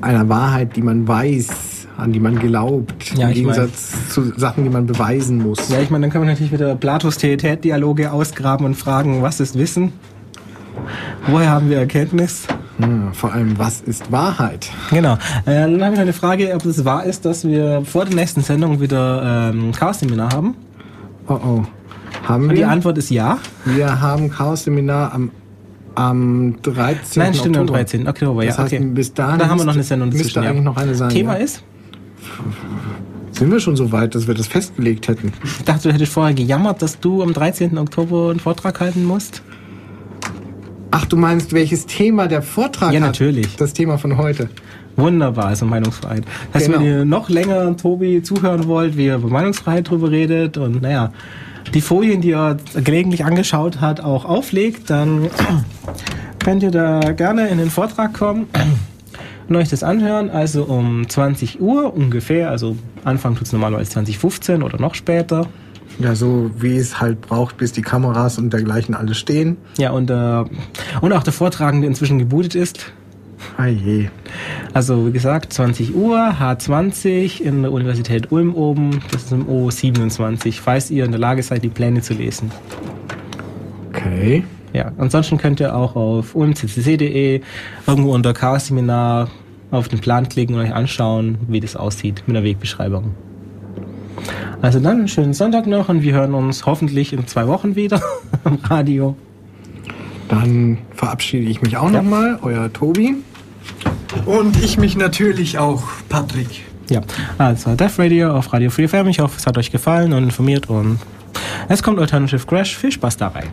einer Wahrheit, die man weiß, an die man glaubt, Ja, im ich mein- Gegensatz zu Sachen, die man beweisen muss. Ja, ich meine, dann können wir natürlich wieder Platos Theetät-Dialoge ausgraben und fragen, was ist Wissen? Woher haben wir Erkenntnis? Hm, vor allem, was ist Wahrheit? Genau. Äh, dann habe ich noch eine Frage, ob es wahr ist, dass wir vor der nächsten Sendung wieder ähm, Chaos-Seminar haben. Oh oh. Haben Und die wir? Antwort ist ja. Wir haben Chaos-Seminar am, am 13. Nein, stimmt, am Oktober. 13. Oktober, ja. Das heißt, okay. bis dahin da haben wir noch eine Sendung müsste dazwischen. eigentlich noch eine sein, Thema ja. ist, Sind wir schon so weit, dass wir das festgelegt hätten? ich dachte, du hättest vorher gejammert, dass du am 13. Oktober einen Vortrag halten musst. Ach, du meinst, welches Thema der Vortrag Ja, hat? natürlich. Das Thema von heute. Wunderbar, also Meinungsfreiheit. Das heißt, Genau. wenn ihr noch länger Tobi zuhören wollt, wie er über Meinungsfreiheit drüber redet und naja, die Folien, die er gelegentlich angeschaut hat, auch auflegt, dann [clears throat] könnt ihr da gerne in den Vortrag kommen [clears throat] und euch das anhören. Also um 20 Uhr ungefähr, also Anfang tut's normalerweise 2015 oder noch später. Ja, so wie es halt braucht, bis die Kameras und dergleichen alle stehen. Ja, und, äh, und auch der Vortragende inzwischen gebootet ist. Ah je. Also wie gesagt, 20 Uhr, H20 in der Universität Ulm oben, das ist im O27, falls ihr in der Lage seid, die Pläne zu lesen. Okay. Ja, ansonsten könnt ihr auch auf ulmccc.de irgendwo unter Chaos-Seminar auf den Plan klicken und euch anschauen, wie das aussieht mit der Wegbeschreibung. Also dann einen schönen Sonntag noch und wir hören uns hoffentlich in zwei Wochen wieder [laughs] am Radio. Dann verabschiede ich mich auch Ja. nochmal. Euer Tobi. Und ich mich natürlich auch, Patrick. Ja, also Death Radio auf Radio Free FM. Ich hoffe, es hat euch gefallen und informiert und es kommt Alternative Crash. Viel Spaß dabei.